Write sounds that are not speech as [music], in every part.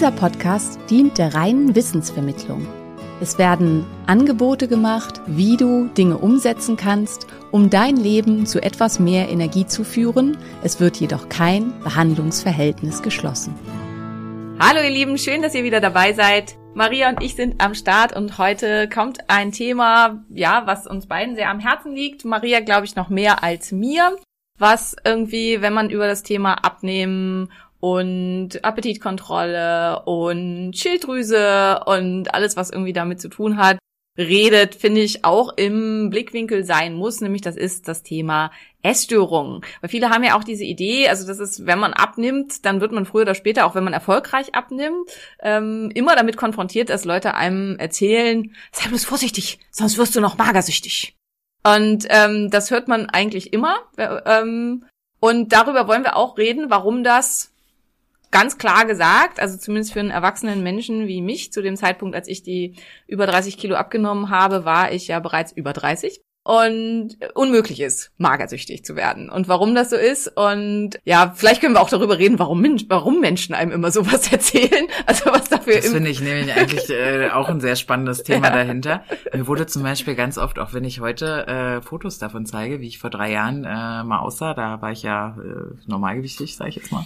Dieser Podcast dient der reinen Wissensvermittlung. Es werden Angebote gemacht, wie du Dinge umsetzen kannst, um dein Leben zu etwas mehr Energie zu führen. Es wird jedoch kein Behandlungsverhältnis geschlossen. Hallo ihr Lieben, schön, dass ihr wieder dabei seid. Maria und ich sind am Start und heute kommt ein Thema, ja, was uns beiden sehr am Herzen liegt. Maria, glaube ich, noch mehr als mir. Was irgendwie, wenn man über das Thema Abnehmen und Appetitkontrolle und Schilddrüse und alles, was irgendwie damit zu tun hat, redet, finde ich, auch im Blickwinkel sein muss, nämlich das ist das Thema Essstörungen. Weil viele haben ja auch diese Idee, also das ist, wenn man abnimmt, dann wird man früher oder später, auch wenn man erfolgreich abnimmt, ähm, immer damit konfrontiert, dass Leute einem erzählen, sei bloß vorsichtig, sonst wirst du noch magersüchtig. Und ähm, das hört man eigentlich immer. Äh, ähm, und darüber wollen wir auch reden, warum das ganz klar gesagt, also zumindest für einen erwachsenen Menschen wie mich, zu dem Zeitpunkt, als ich die über 30 Kilo abgenommen habe, war ich ja bereits über 30 und unmöglich ist, magersüchtig zu werden und warum das so ist und ja, vielleicht können wir auch darüber reden, warum, warum Menschen einem immer sowas [laughs] erzählen, also was dafür Das im- finde ich nämlich eigentlich [laughs] äh, auch ein sehr spannendes Thema Ja. dahinter. Mir wurde zum Beispiel ganz oft, auch wenn ich heute äh, Fotos davon zeige, wie ich vor drei Jahren äh, mal aussah, da war ich ja äh, normalgewichtig, sage ich jetzt mal,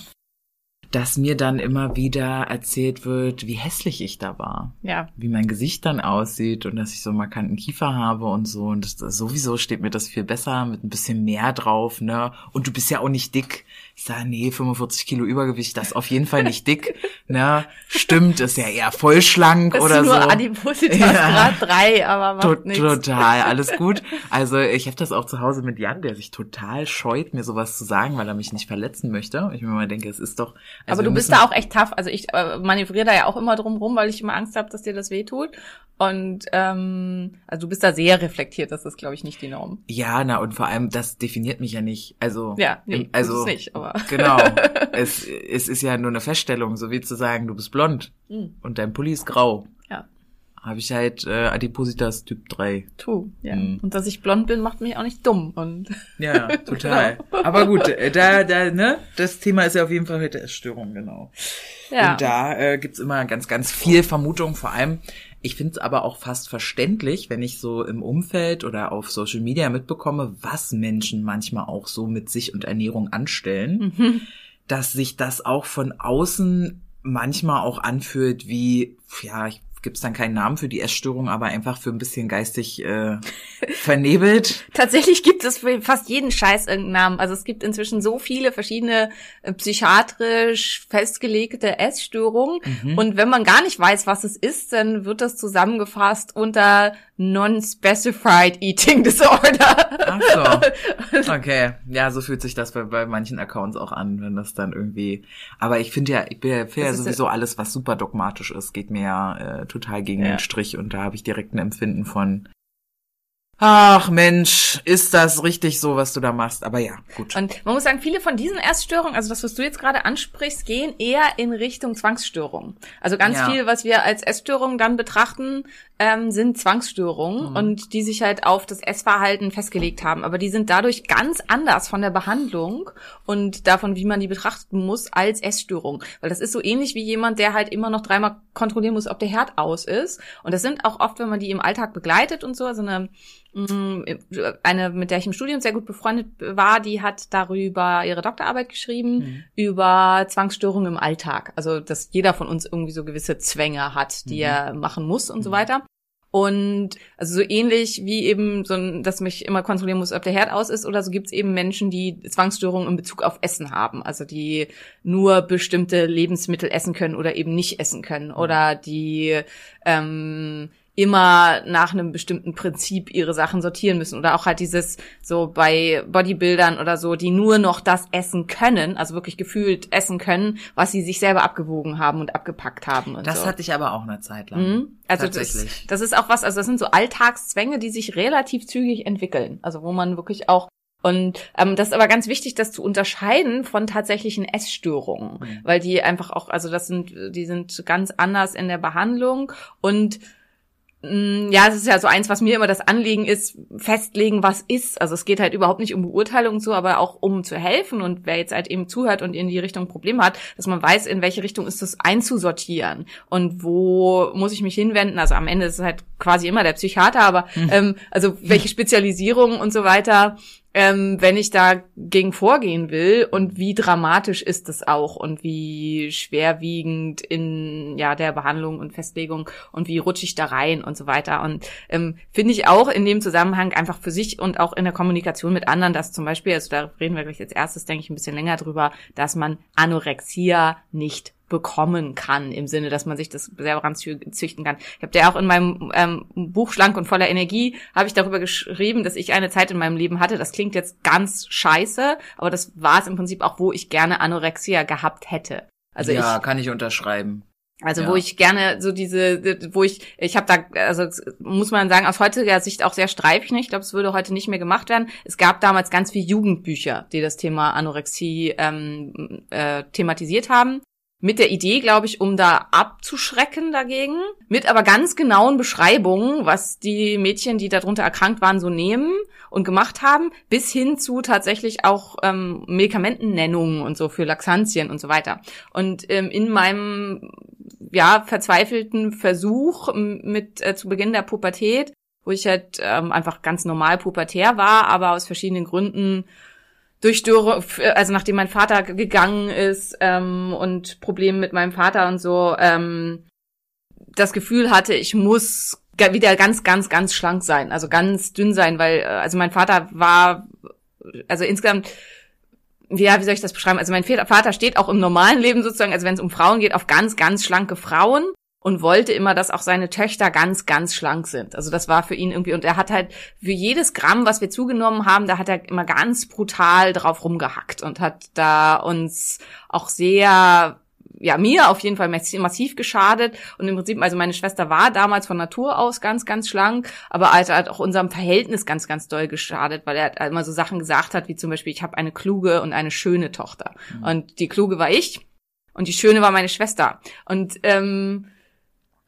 dass mir dann immer wieder erzählt wird, wie hässlich ich da war. ja, wie mein Gesicht dann aussieht und dass ich so einen markanten Kiefer habe und so. Und das, das, sowieso steht mir das viel besser mit ein bisschen mehr drauf, ne? Und du bist ja auch nicht dick. Ich sage, nee, 45 Kilo Übergewicht, das ist auf jeden Fall nicht dick, [laughs] ne? Stimmt, ist ja eher voll schlank das oder ist nur so. Adipositas Ja. Grad 3, aber To macht nichts. total, alles [laughs] gut. Also ich habe das auch zu Hause mit Jan, der sich total scheut, mir sowas zu sagen, weil er mich nicht verletzen möchte. Ich mir mal denke, es ist doch. Also aber du bist da auch echt tough. Also ich äh, manövriere da ja auch immer drum rum, weil ich immer Angst habe, dass dir das wehtut. Und ähm, also du bist da sehr reflektiert, das ist, glaube ich, nicht die Norm. Ja, na und vor allem, das definiert mich ja nicht. Also, Ja, nee, also nicht, aber- [laughs] genau. Es, es ist ja nur eine Feststellung, so wie zu sagen, du bist blond Hm. und dein Pulli ist grau. Ja, Habe ich halt äh, Adipositas Typ 3. tu. Ja. Mhm. Und dass ich blond bin, macht mich auch nicht dumm. Und [laughs] Ja, total. Aber gut, äh, da, da, ne, das Thema ist ja auf jeden Fall heute Essstörung, genau. ja, Und da äh, gibt's immer ganz, ganz viel Vermutung. Vor allem, ich finde es aber auch fast verständlich, wenn ich so im Umfeld oder auf Social Media mitbekomme, was Menschen manchmal auch so mit sich und Ernährung anstellen, Mhm. dass sich das auch von außen manchmal auch anfühlt wie, ja, ich gibt's dann keinen Namen für die Essstörung, aber einfach für ein bisschen geistig äh, vernebelt. [laughs] Tatsächlich gibt es für fast jeden Scheiß irgendeinen Namen. Also es gibt inzwischen so viele verschiedene äh, psychiatrisch festgelegte Essstörungen. Mhm. Und wenn man gar nicht weiß, was es ist, dann wird das zusammengefasst unter Non-Specified Eating [laughs] Disorder. Ach so. [laughs] Okay. Ja, so fühlt sich das bei, bei manchen Accounts auch an, wenn das dann irgendwie. Aber ich finde ja, ich bin ja, sowieso alles, was super dogmatisch ist, geht mir ja äh, total gegen Ja. den Strich und da habe ich direkt ein Empfinden von. Ach Mensch, ist das richtig so, was du da machst? Aber ja, gut. Und man muss sagen, viele von diesen Essstörungen, also das, was du jetzt gerade ansprichst, gehen eher in Richtung Zwangsstörungen. Also ganz Ja. viel, was wir als Essstörungen dann betrachten, ähm, sind Zwangsstörungen Mhm. und die sich halt auf das Essverhalten festgelegt haben. Aber die sind dadurch ganz anders von der Behandlung und davon, wie man die betrachten muss, als Essstörung. Weil das ist so ähnlich wie jemand, der halt immer noch dreimal kontrollieren muss, ob der Herd aus ist. Und das sind auch oft, wenn man die im Alltag begleitet und so, also eine eine, mit der ich im Studium sehr gut befreundet war, die hat darüber ihre Doktorarbeit geschrieben, über Zwangsstörungen im Alltag. Also, dass jeder von uns irgendwie so gewisse Zwänge hat, die er machen muss und so weiter. Und also so ähnlich wie eben so ein, dass mich immer kontrollieren muss, ob der Herd aus ist oder so gibt's eben Menschen, die Zwangsstörungen in Bezug auf Essen haben. Also die nur bestimmte Lebensmittel essen können oder eben nicht essen können. Oder die ähm, immer nach einem bestimmten Prinzip ihre Sachen sortieren müssen oder auch halt dieses so bei Bodybuildern oder so, die nur noch das essen können, also wirklich gefühlt essen können, was sie sich selber abgewogen haben und abgepackt haben und Das so. hatte ich aber auch eine Zeit lang. Mhm. Also das, das ist auch was, also das sind so Alltagszwänge, die sich relativ zügig entwickeln. Also wo man wirklich auch und ähm, das ist aber ganz wichtig, das zu unterscheiden von tatsächlichen Essstörungen, Mhm. weil die einfach auch, also das sind, die sind ganz anders in der Behandlung und ja, es ist ja so eins, was mir immer das Anliegen ist, festlegen, was ist. Also es geht halt überhaupt nicht um Beurteilung und so, aber auch um zu helfen und wer jetzt halt eben zuhört und in die Richtung Probleme hat, dass man weiß, in welche Richtung ist das einzusortieren und wo muss ich mich hinwenden. Also am Ende ist es halt quasi immer der Psychiater, aber ähm, also welche Spezialisierung und so weiter ähm, wenn ich dagegen vorgehen will und wie dramatisch ist es auch und wie schwerwiegend in ja der Behandlung und Festlegung und wie rutsche ich da rein und so weiter. Und ähm, finde ich auch in dem Zusammenhang einfach für sich und auch in der Kommunikation mit anderen, dass zum Beispiel, also da reden wir gleich als erstes, denke ich, ein bisschen länger drüber, dass man Anorexia nicht bekommen kann, im Sinne, dass man sich das selber ranzüchten kann. Ich habe ja auch in meinem ähm, Buch Schlank und voller Energie, habe ich darüber geschrieben, dass ich eine Zeit in meinem Leben hatte, das klingt jetzt ganz scheiße, aber das war es im Prinzip auch, wo ich gerne Anorexia gehabt hätte. Also ja, ich, kann ich unterschreiben. also Ja. wo ich gerne so diese, wo ich, ich habe da, also muss man sagen, aus heutiger Sicht auch sehr streifig. Ich glaube, es würde heute nicht mehr gemacht werden. Es gab damals ganz viele Jugendbücher, die das Thema Anorexie ähm, äh, thematisiert haben. Mit der Idee, glaube ich, um da abzuschrecken dagegen. Mit aber ganz genauen Beschreibungen, was die Mädchen, die darunter erkrankt waren, so nehmen und gemacht haben, bis hin zu tatsächlich auch ähm, Medikamentennennungen und so für Laxantien und so weiter. Und ähm, in meinem ja verzweifelten Versuch mit äh, zu Beginn der Pubertät, wo ich halt ähm, einfach ganz normal pubertär war, aber aus verschiedenen Gründen durch also nachdem mein Vater gegangen ist ähm, und Probleme mit meinem Vater und so, ähm, das Gefühl hatte, ich muss wieder ganz, ganz, ganz schlank sein, also ganz dünn sein, weil äh, also mein Vater war, also insgesamt ja, wie soll ich das beschreiben? Also mein Vater steht auch im normalen Leben sozusagen, also wenn es um Frauen geht, auf ganz, ganz schlanke Frauen und wollte immer, dass auch seine Töchter ganz, ganz schlank sind. Also das war für ihn irgendwie, und er hat halt für jedes Gramm, was wir zugenommen haben, da hat er immer ganz brutal drauf rumgehackt und hat da uns auch sehr ja, mir auf jeden Fall massi- massiv geschadet. Und im Prinzip, also meine Schwester war damals von Natur aus ganz, ganz schlank, aber halt hat auch unserem Verhältnis ganz, ganz doll geschadet, weil er halt immer so Sachen gesagt hat, wie zum Beispiel, ich habe eine kluge und eine schöne Tochter. Und die kluge war ich und die schöne war meine Schwester. Und ähm,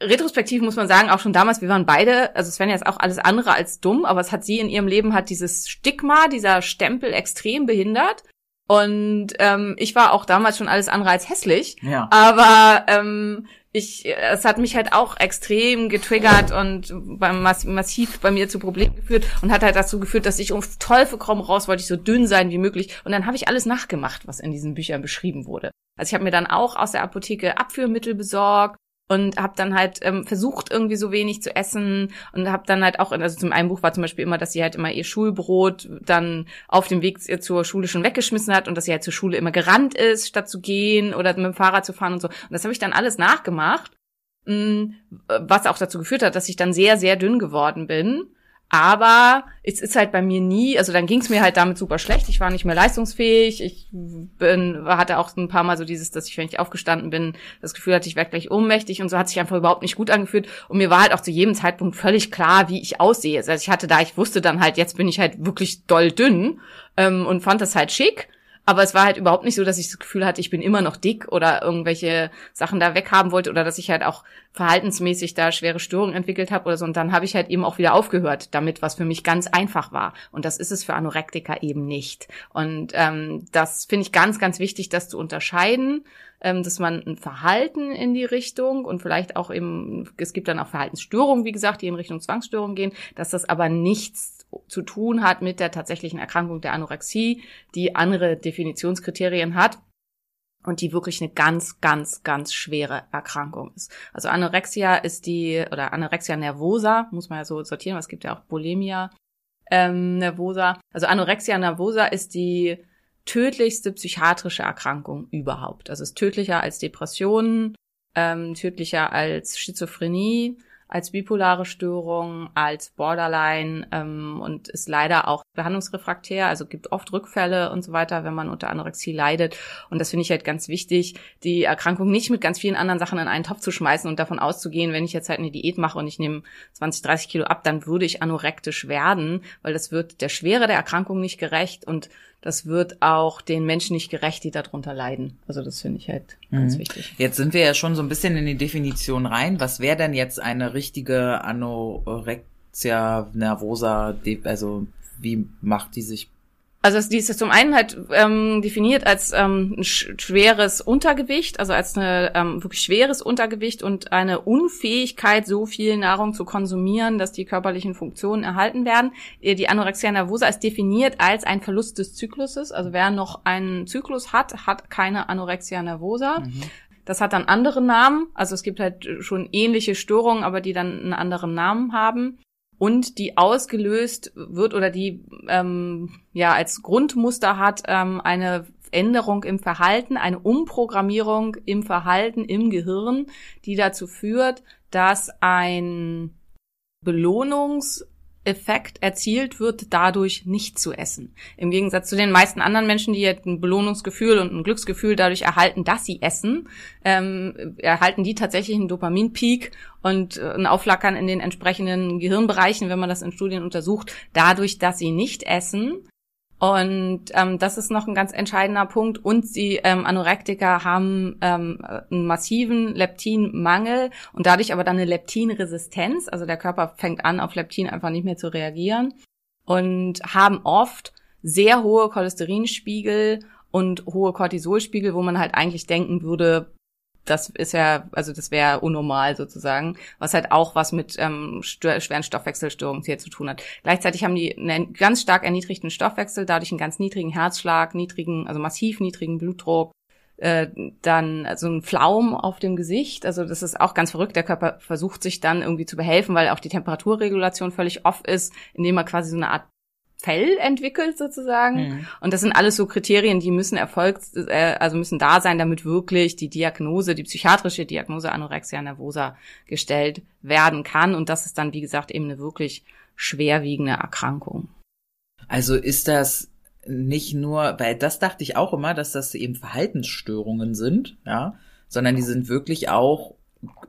retrospektiv muss man sagen, auch schon damals, wir waren beide, also Svenja ist auch alles andere als dumm, aber es hat sie in ihrem Leben hat dieses Stigma, dieser Stempel extrem behindert. Und ähm, ich war auch damals schon alles andere als hässlich. Ja. Aber ähm, ich, es hat mich halt auch extrem getriggert und beim mass massiv bei mir zu Problemen geführt und hat halt dazu geführt, dass ich um Teufel komm raus wollte ich so dünn sein wie möglich. Und dann habe ich alles nachgemacht, was in diesen Büchern beschrieben wurde. Also ich habe mir dann auch aus der Apotheke Abführmittel besorgt und habe dann halt ähm, versucht irgendwie so wenig zu essen. Und habe dann halt auch also zum einen Buch war zum Beispiel immer, dass sie halt immer ihr Schulbrot dann auf dem Weg zur Schule schon weggeschmissen hat und dass sie halt zur Schule immer gerannt ist statt zu gehen oder mit dem Fahrrad zu fahren und so. Und das habe ich dann alles nachgemacht, mh, was auch dazu geführt hat, dass ich dann sehr sehr dünn geworden bin. Aber es ist halt bei mir nie, also dann ging es mir halt damit super schlecht. Ich war nicht mehr leistungsfähig. Ich bin, hatte auch ein paar Mal so dieses, dass ich, wenn ich aufgestanden bin, das Gefühl hatte, ich werde gleich ohnmächtig und so hat sich einfach überhaupt nicht gut angefühlt. Und mir war halt auch zu jedem Zeitpunkt völlig klar, wie ich aussehe. Also ich hatte da, ich wusste dann halt, jetzt bin ich halt wirklich doll dünn ähm, und fand das halt schick. Aber es war halt überhaupt nicht so, dass ich das Gefühl hatte, ich bin immer noch dick oder irgendwelche Sachen da weghaben wollte oder dass ich halt auch verhaltensmäßig da schwere Störungen entwickelt habe oder so. Und dann habe ich halt eben auch wieder aufgehört damit, was für mich ganz einfach war. Und das ist es für Anorektiker eben nicht. Und ähm, das finde ich ganz, ganz wichtig, das zu unterscheiden, ähm, dass man ein Verhalten in die Richtung und vielleicht auch eben, es gibt dann auch Verhaltensstörungen, wie gesagt, die in Richtung Zwangsstörung gehen, dass das aber nichts zu tun hat mit der tatsächlichen Erkrankung der Anorexie, die andere Definitionskriterien hat. und die wirklich eine ganz, ganz, ganz schwere Erkrankung ist. Also Anorexia ist die, oder Anorexia nervosa, muss man ja so sortieren, es gibt ja auch Bulimia ähm, nervosa. Also Anorexia nervosa ist die tödlichste psychiatrische Erkrankung überhaupt. Also ist tödlicher als Depressionen, ähm, tödlicher als Schizophrenie, als bipolare Störung, als Borderline ähm, und ist leider auch behandlungsrefraktär, also gibt oft Rückfälle und so weiter, wenn man unter Anorexie leidet. Und das finde ich halt ganz wichtig, die Erkrankung nicht mit ganz vielen anderen Sachen in einen Topf zu schmeißen und davon auszugehen, wenn ich jetzt halt eine Diät mache und ich nehme 20, 30 Kilo ab, dann würde ich anorektisch werden, weil das wird der Schwere der Erkrankung nicht gerecht und das wird auch den Menschen nicht gerecht, die darunter leiden. Also das finde ich halt ganz Mhm. wichtig. Jetzt sind wir ja schon so ein bisschen in die Definition rein. Was wäre denn jetzt eine richtige Anorexia nervosa, also wie macht die sich? Also die ist zum einen halt ähm, definiert als ähm, ein sch schweres Untergewicht, also als eine ähm, wirklich schweres Untergewicht und eine Unfähigkeit, so viel Nahrung zu konsumieren, dass die körperlichen Funktionen erhalten werden. Äh, Die Anorexia nervosa ist definiert als ein Verlust des Zykluses. Also wer noch einen Zyklus hat, hat keine Anorexia nervosa. Das hat dann andere Namen. Also es gibt halt schon ähnliche Störungen, aber die dann einen anderen Namen haben. Und die ausgelöst wird oder die ähm, ja als Grundmuster hat ähm, eine Änderung im Verhalten, eine Umprogrammierung im Verhalten im Gehirn, die dazu führt, dass ein Belohnungseffekt erzielt wird, dadurch nicht zu essen. Im Gegensatz zu den meisten anderen Menschen, die ein Belohnungsgefühl und ein Glücksgefühl dadurch erhalten, dass sie essen, ähm, erhalten die tatsächlich einen Dopaminpeak und äh, ein Aufflackern in den entsprechenden Gehirnbereichen, wenn man das in Studien untersucht, dadurch, dass sie nicht essen. Und ähm, das ist noch ein ganz entscheidender Punkt. Und die ähm, Anorektiker haben ähm, einen massiven Leptinmangel und dadurch aber dann eine Leptinresistenz. Also der Körper fängt an, auf Leptin einfach nicht mehr zu reagieren und haben oft sehr hohe Cholesterinspiegel und hohe Cortisolspiegel, wo man halt eigentlich denken würde, das ist ja, also das wäre unnormal sozusagen, was halt auch was mit ähm, schweren Stoffwechselstörungen hier zu tun hat. Gleichzeitig haben die einen ganz stark erniedrigten Stoffwechsel, dadurch einen ganz niedrigen Herzschlag, niedrigen, also massiv niedrigen Blutdruck, äh, dann so ein Flaum auf dem Gesicht. Also das ist auch ganz verrückt. Der Körper versucht sich dann irgendwie zu behelfen, weil auch die Temperaturregulation völlig off ist, indem er quasi so eine Art Fell entwickelt sozusagen. Mhm. Und das sind alles so Kriterien, die müssen erfolgt, äh, also müssen da sein, damit wirklich die Diagnose, die psychiatrische Diagnose Anorexia nervosa gestellt werden kann. Und das ist dann, wie gesagt, eben eine wirklich schwerwiegende Erkrankung. Also ist das nicht nur, weil das dachte ich auch immer, dass das eben Verhaltensstörungen sind, ja, sondern die sind wirklich auch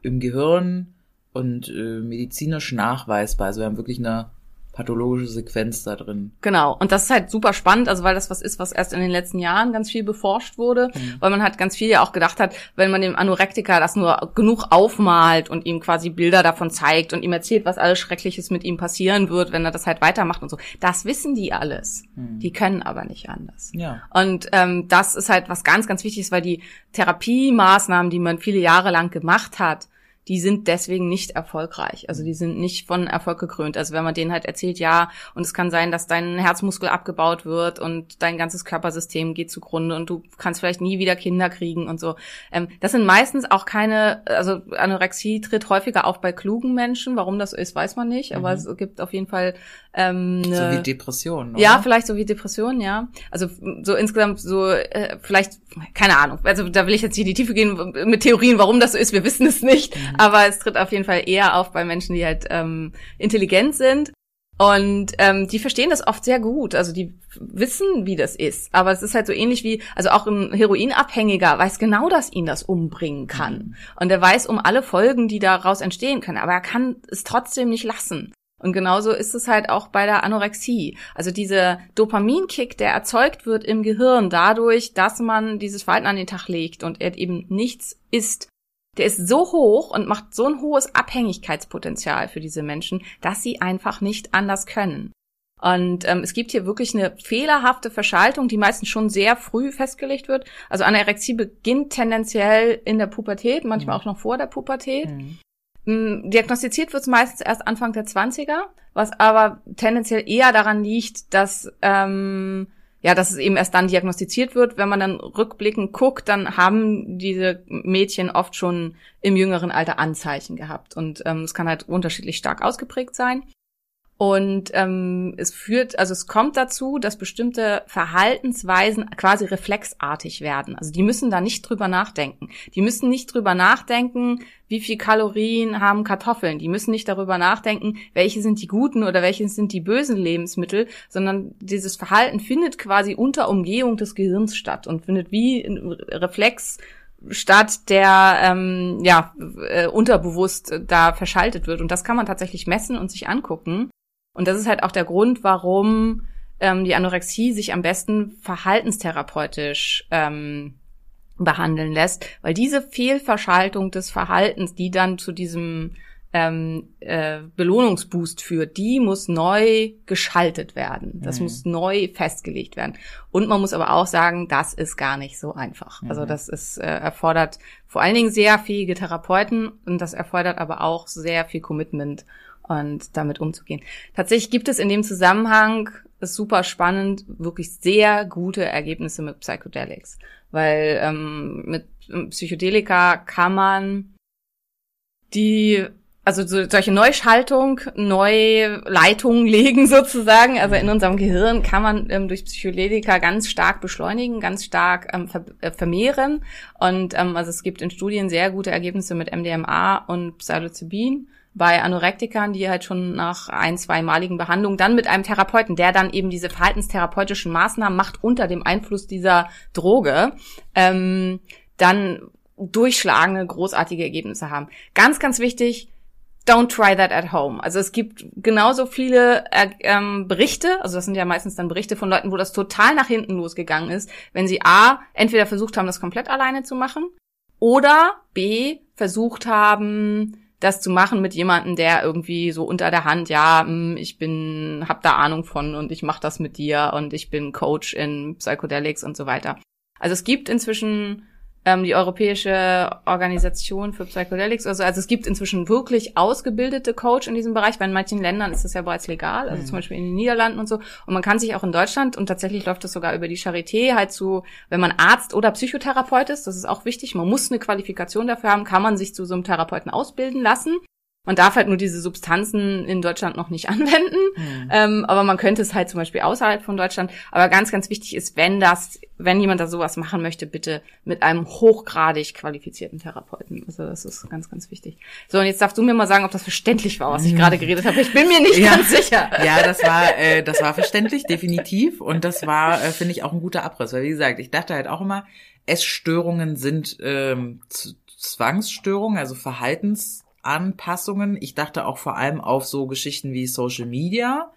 im Gehirn und äh, medizinisch nachweisbar. Also wir haben wirklich eine pathologische Sequenz da drin. Genau. Und das ist halt super spannend, also weil das was ist, was erst in den letzten Jahren ganz viel beforscht wurde, weil man halt ganz viel ja auch gedacht hat, wenn man dem Anorektiker das nur genug aufmalt und ihm quasi Bilder davon zeigt und ihm erzählt, was alles Schreckliches mit ihm passieren wird, wenn er das halt weitermacht und so. Das wissen die alles. Die können aber nicht anders. Ja. Und ähm, das ist halt was ganz, ganz wichtiges, weil die Therapiemaßnahmen, die man viele Jahre lang gemacht hat, die sind deswegen nicht erfolgreich. Also die sind nicht von Erfolg gekrönt. Also wenn man denen halt erzählt, ja, und es kann sein, dass dein Herzmuskel abgebaut wird und dein ganzes Körpersystem geht zugrunde und du kannst vielleicht nie wieder Kinder kriegen und so. Ähm, das sind meistens auch keine, also Anorexie tritt häufiger auf bei klugen Menschen. Warum das ist, weiß man nicht. Aber es gibt auf jeden Fall ähm, So wie Depressionen, oder? ja, vielleicht so wie Depressionen, ja. Also so insgesamt so äh, vielleicht keine Ahnung. Also da will ich jetzt nicht in die Tiefe gehen mit Theorien, warum das so ist. Wir wissen es nicht, aber es tritt auf jeden Fall eher auf bei Menschen, die halt ähm, intelligent sind. Und ähm, die verstehen das oft sehr gut. Also die wissen, wie das ist. Aber es ist halt so ähnlich wie, also auch ein Heroinabhängiger weiß genau, dass ihn das umbringen kann. Und er weiß um alle Folgen, die daraus entstehen können. Aber er kann es trotzdem nicht lassen. Und genauso ist es halt auch bei der Anorexie. Also dieser Dopaminkick, der erzeugt wird im Gehirn dadurch, dass man dieses Verhalten an den Tag legt und er eben nichts isst, der ist so hoch und macht so ein hohes Abhängigkeitspotenzial für diese Menschen, dass sie einfach nicht anders können. Und ähm, es gibt hier wirklich eine fehlerhafte Verschaltung, die meistens schon sehr früh festgelegt wird. Also Anorexie beginnt tendenziell in der Pubertät, manchmal auch noch vor der Pubertät. Mhm. Mm, Diagnostiziert wird es meistens erst Anfang der 20er, was aber tendenziell eher daran liegt, dass ähm, ja, dass es eben erst dann diagnostiziert wird. Wenn man dann rückblickend guckt, dann haben diese Mädchen oft schon im jüngeren Alter Anzeichen gehabt. Und ähm, es kann halt unterschiedlich stark ausgeprägt sein. Und ähm, es führt, also es kommt dazu, dass bestimmte Verhaltensweisen quasi reflexartig werden. Also die müssen da nicht drüber nachdenken. Die müssen nicht drüber nachdenken, wie viel Kalorien haben Kartoffeln. Die müssen nicht darüber nachdenken, welche sind die guten oder welche sind die bösen Lebensmittel, sondern dieses Verhalten findet quasi unter Umgehung des Gehirns statt und findet wie ein Reflex statt, der ähm, ja äh, unterbewusst da verschaltet wird. Und das kann man tatsächlich messen und sich angucken. Und das ist halt auch der Grund, warum ähm, die Anorexie sich am besten verhaltenstherapeutisch ähm, behandeln lässt, weil diese Fehlverschaltung des Verhaltens, die dann zu diesem ähm, äh, Belohnungsboost führt, die muss neu geschaltet werden. Das mhm. muss neu festgelegt werden. Und man muss aber auch sagen, das ist gar nicht so einfach. Also mhm. Also das ist äh, erfordert vor allen Dingen sehr fähige Therapeuten und das erfordert aber auch sehr viel Commitment und damit umzugehen. Tatsächlich gibt es in dem Zusammenhang, ist super spannend, wirklich sehr gute Ergebnisse mit Psychedelics, weil ähm, mit Psychedelika kann man die also so, solche Neuschaltung, Neuleitungen [laughs] legen sozusagen. Also in unserem Gehirn kann man ähm, durch Psychedelika ganz stark beschleunigen, ganz stark ähm, ver äh, vermehren. Und ähm, also es gibt in Studien sehr gute Ergebnisse mit MDMA und Psilocybin bei Anorektikern, die halt schon nach ein, zweimaligen Behandlungen dann mit einem Therapeuten, der dann eben diese verhaltenstherapeutischen Maßnahmen macht unter dem Einfluss dieser Droge, ähm, dann durchschlagende, großartige Ergebnisse haben. Ganz, ganz wichtig, don't try that at home. Also es gibt genauso viele äh, ähm, Berichte, also das sind ja meistens dann Berichte von Leuten, wo das total nach hinten losgegangen ist, wenn sie A, entweder versucht haben, das komplett alleine zu machen, oder B, versucht haben, das zu machen mit jemandem, der irgendwie so unter der Hand, ja, hm, ich bin, hab da Ahnung von und ich mach das mit dir und ich bin Coach in Psychedelics und so weiter. Also es gibt inzwischen ähm, die Europäische Organisation für Psychedelics. Also, also es gibt inzwischen wirklich ausgebildete Coach in diesem Bereich, weil in manchen Ländern ist das ja bereits legal, also mhm. zum Beispiel in den Niederlanden und so. Und man kann sich auch in Deutschland, und tatsächlich läuft das sogar über die Charité, halt zu, wenn man Arzt oder Psychotherapeut ist, das ist auch wichtig, man muss eine Qualifikation dafür haben, kann man sich zu so einem Therapeuten ausbilden lassen. Man darf halt nur diese Substanzen in Deutschland noch nicht [laughs] anwenden, mhm. ähm, aber man könnte es halt zum Beispiel außerhalb von Deutschland. Aber ganz, ganz wichtig ist, wenn das, wenn jemand da sowas machen möchte, bitte mit einem hochgradig qualifizierten Therapeuten. Also das ist ganz, ganz wichtig. So, und jetzt darfst du mir mal sagen, ob das verständlich war, was ich gerade geredet habe. Ich bin mir nicht ja. ganz sicher. Ja, das war, äh, das war verständlich, definitiv. Und das war, äh, finde ich, auch ein guter Abriss. Weil wie gesagt, ich dachte halt auch immer, Essstörungen sind ähm, Zwangsstörungen, also Verhaltens Anpassungen. Ich dachte auch vor allem auf so Geschichten wie Social Media.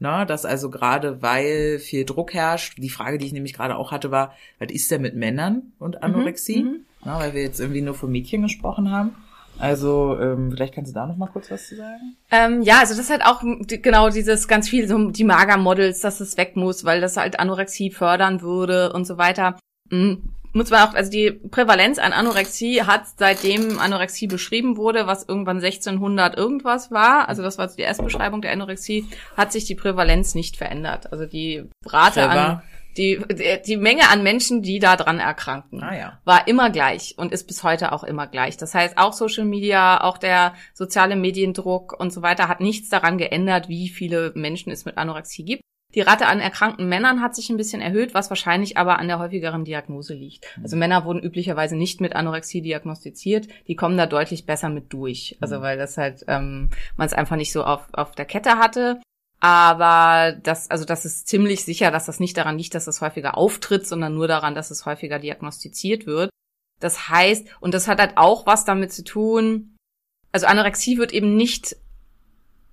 Ne, dass also gerade weil viel Druck herrscht, die Frage, die ich nämlich gerade auch hatte, war, was ist denn mit Männern und Anorexie? Mhm, ne, weil wir jetzt irgendwie nur von Mädchen gesprochen haben. Also ähm, vielleicht kannst du da noch mal kurz was zu sagen. Ähm, ja, also das ist halt auch genau dieses ganz viel so die Magermodels, dass es weg muss, weil das halt Anorexie fördern würde und so weiter. Mhm muss man auch, also die Prävalenz an Anorexie hat seitdem Anorexie beschrieben wurde, was irgendwann 1600 irgendwas war, also das war die Erstbeschreibung der Anorexie, hat sich die Prävalenz nicht verändert. Also die Rate Clever. an die, die, die Menge an Menschen, die da dran erkranken, ah, ja. war immer gleich und ist bis heute auch immer gleich. Das heißt, auch Social Media, auch der soziale Mediendruck und so weiter hat nichts daran geändert, wie viele Menschen es mit Anorexie gibt. Die Rate an erkrankten Männern hat sich ein bisschen erhöht, was wahrscheinlich aber an der häufigeren Diagnose liegt. Also Männer wurden üblicherweise nicht mit Anorexie diagnostiziert, die kommen da deutlich besser mit durch. Also weil das halt ähm, man es einfach nicht so auf, auf der Kette hatte. Aber das, also das ist ziemlich sicher, dass das nicht daran liegt, dass es häufiger auftritt, sondern nur daran, dass es häufiger diagnostiziert wird. Das heißt, und das hat halt auch was damit zu tun, also Anorexie wird eben nicht,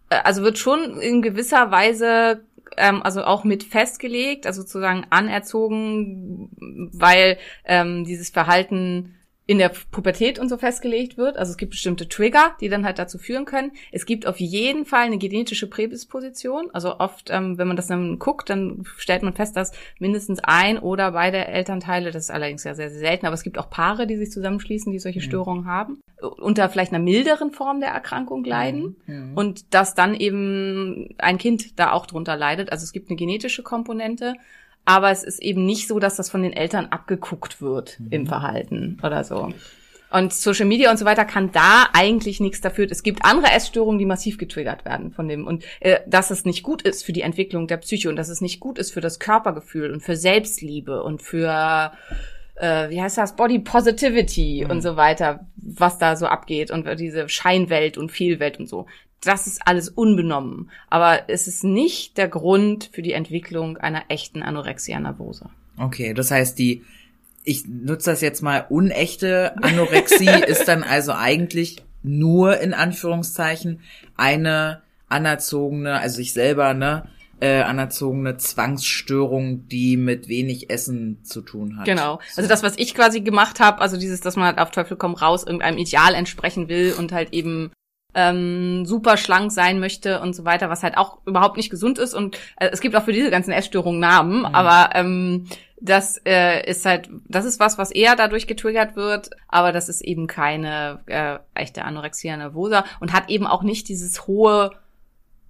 äh, also wird schon in gewisser Weise ähm, also auch mit festgelegt, also sozusagen anerzogen, weil ähm, dieses Verhalten in der Pubertät und so festgelegt wird. Also es gibt bestimmte Trigger, die dann halt dazu führen können. Es gibt auf jeden Fall eine genetische Prädisposition. Also oft, ähm, wenn man das dann guckt, dann stellt man fest, dass mindestens ein oder beide Elternteile, das ist allerdings ja sehr, sehr selten, aber es gibt auch Paare, die sich zusammenschließen, die solche mhm. Störungen haben, unter vielleicht einer milderen Form der Erkrankung leiden mhm. und dass dann eben ein Kind da auch drunter leidet. Also es gibt eine genetische Komponente aber es ist eben nicht so, dass das von den Eltern abgeguckt wird im Verhalten oder so. Und Social Media und so weiter kann da eigentlich nichts dafür. Es gibt andere Essstörungen, die massiv getriggert werden von dem und äh, dass es nicht gut ist für die Entwicklung der Psyche und dass es nicht gut ist für das Körpergefühl und für Selbstliebe und für äh, wie heißt das Body Positivity und so weiter, was da so abgeht und diese Scheinwelt und Fehlwelt und so. Das ist alles unbenommen, aber es ist nicht der Grund für die Entwicklung einer echten Anorexia nervosa. Okay, das heißt, die, ich nutze das jetzt mal, unechte Anorexie [laughs] ist dann also eigentlich nur in Anführungszeichen eine anerzogene, also ich selber, ne, äh, anerzogene Zwangsstörung, die mit wenig Essen zu tun hat. Genau. Also das, was ich quasi gemacht habe, also dieses, dass man halt auf Teufel komm raus irgendeinem Ideal entsprechen will und halt eben ähm, super schlank sein möchte und so weiter, was halt auch überhaupt nicht gesund ist. Und äh, es gibt auch für diese ganzen Essstörungen Namen, aber ähm, das äh, ist halt, das ist was, was eher dadurch getriggert wird, aber das ist eben keine äh, echte Anorexia nervosa und hat eben auch nicht dieses hohe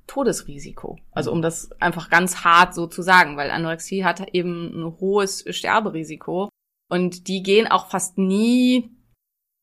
Todesrisiko. Also um das einfach ganz hart so zu sagen, weil Anorexie hat eben ein hohes Sterberisiko und die gehen auch fast nie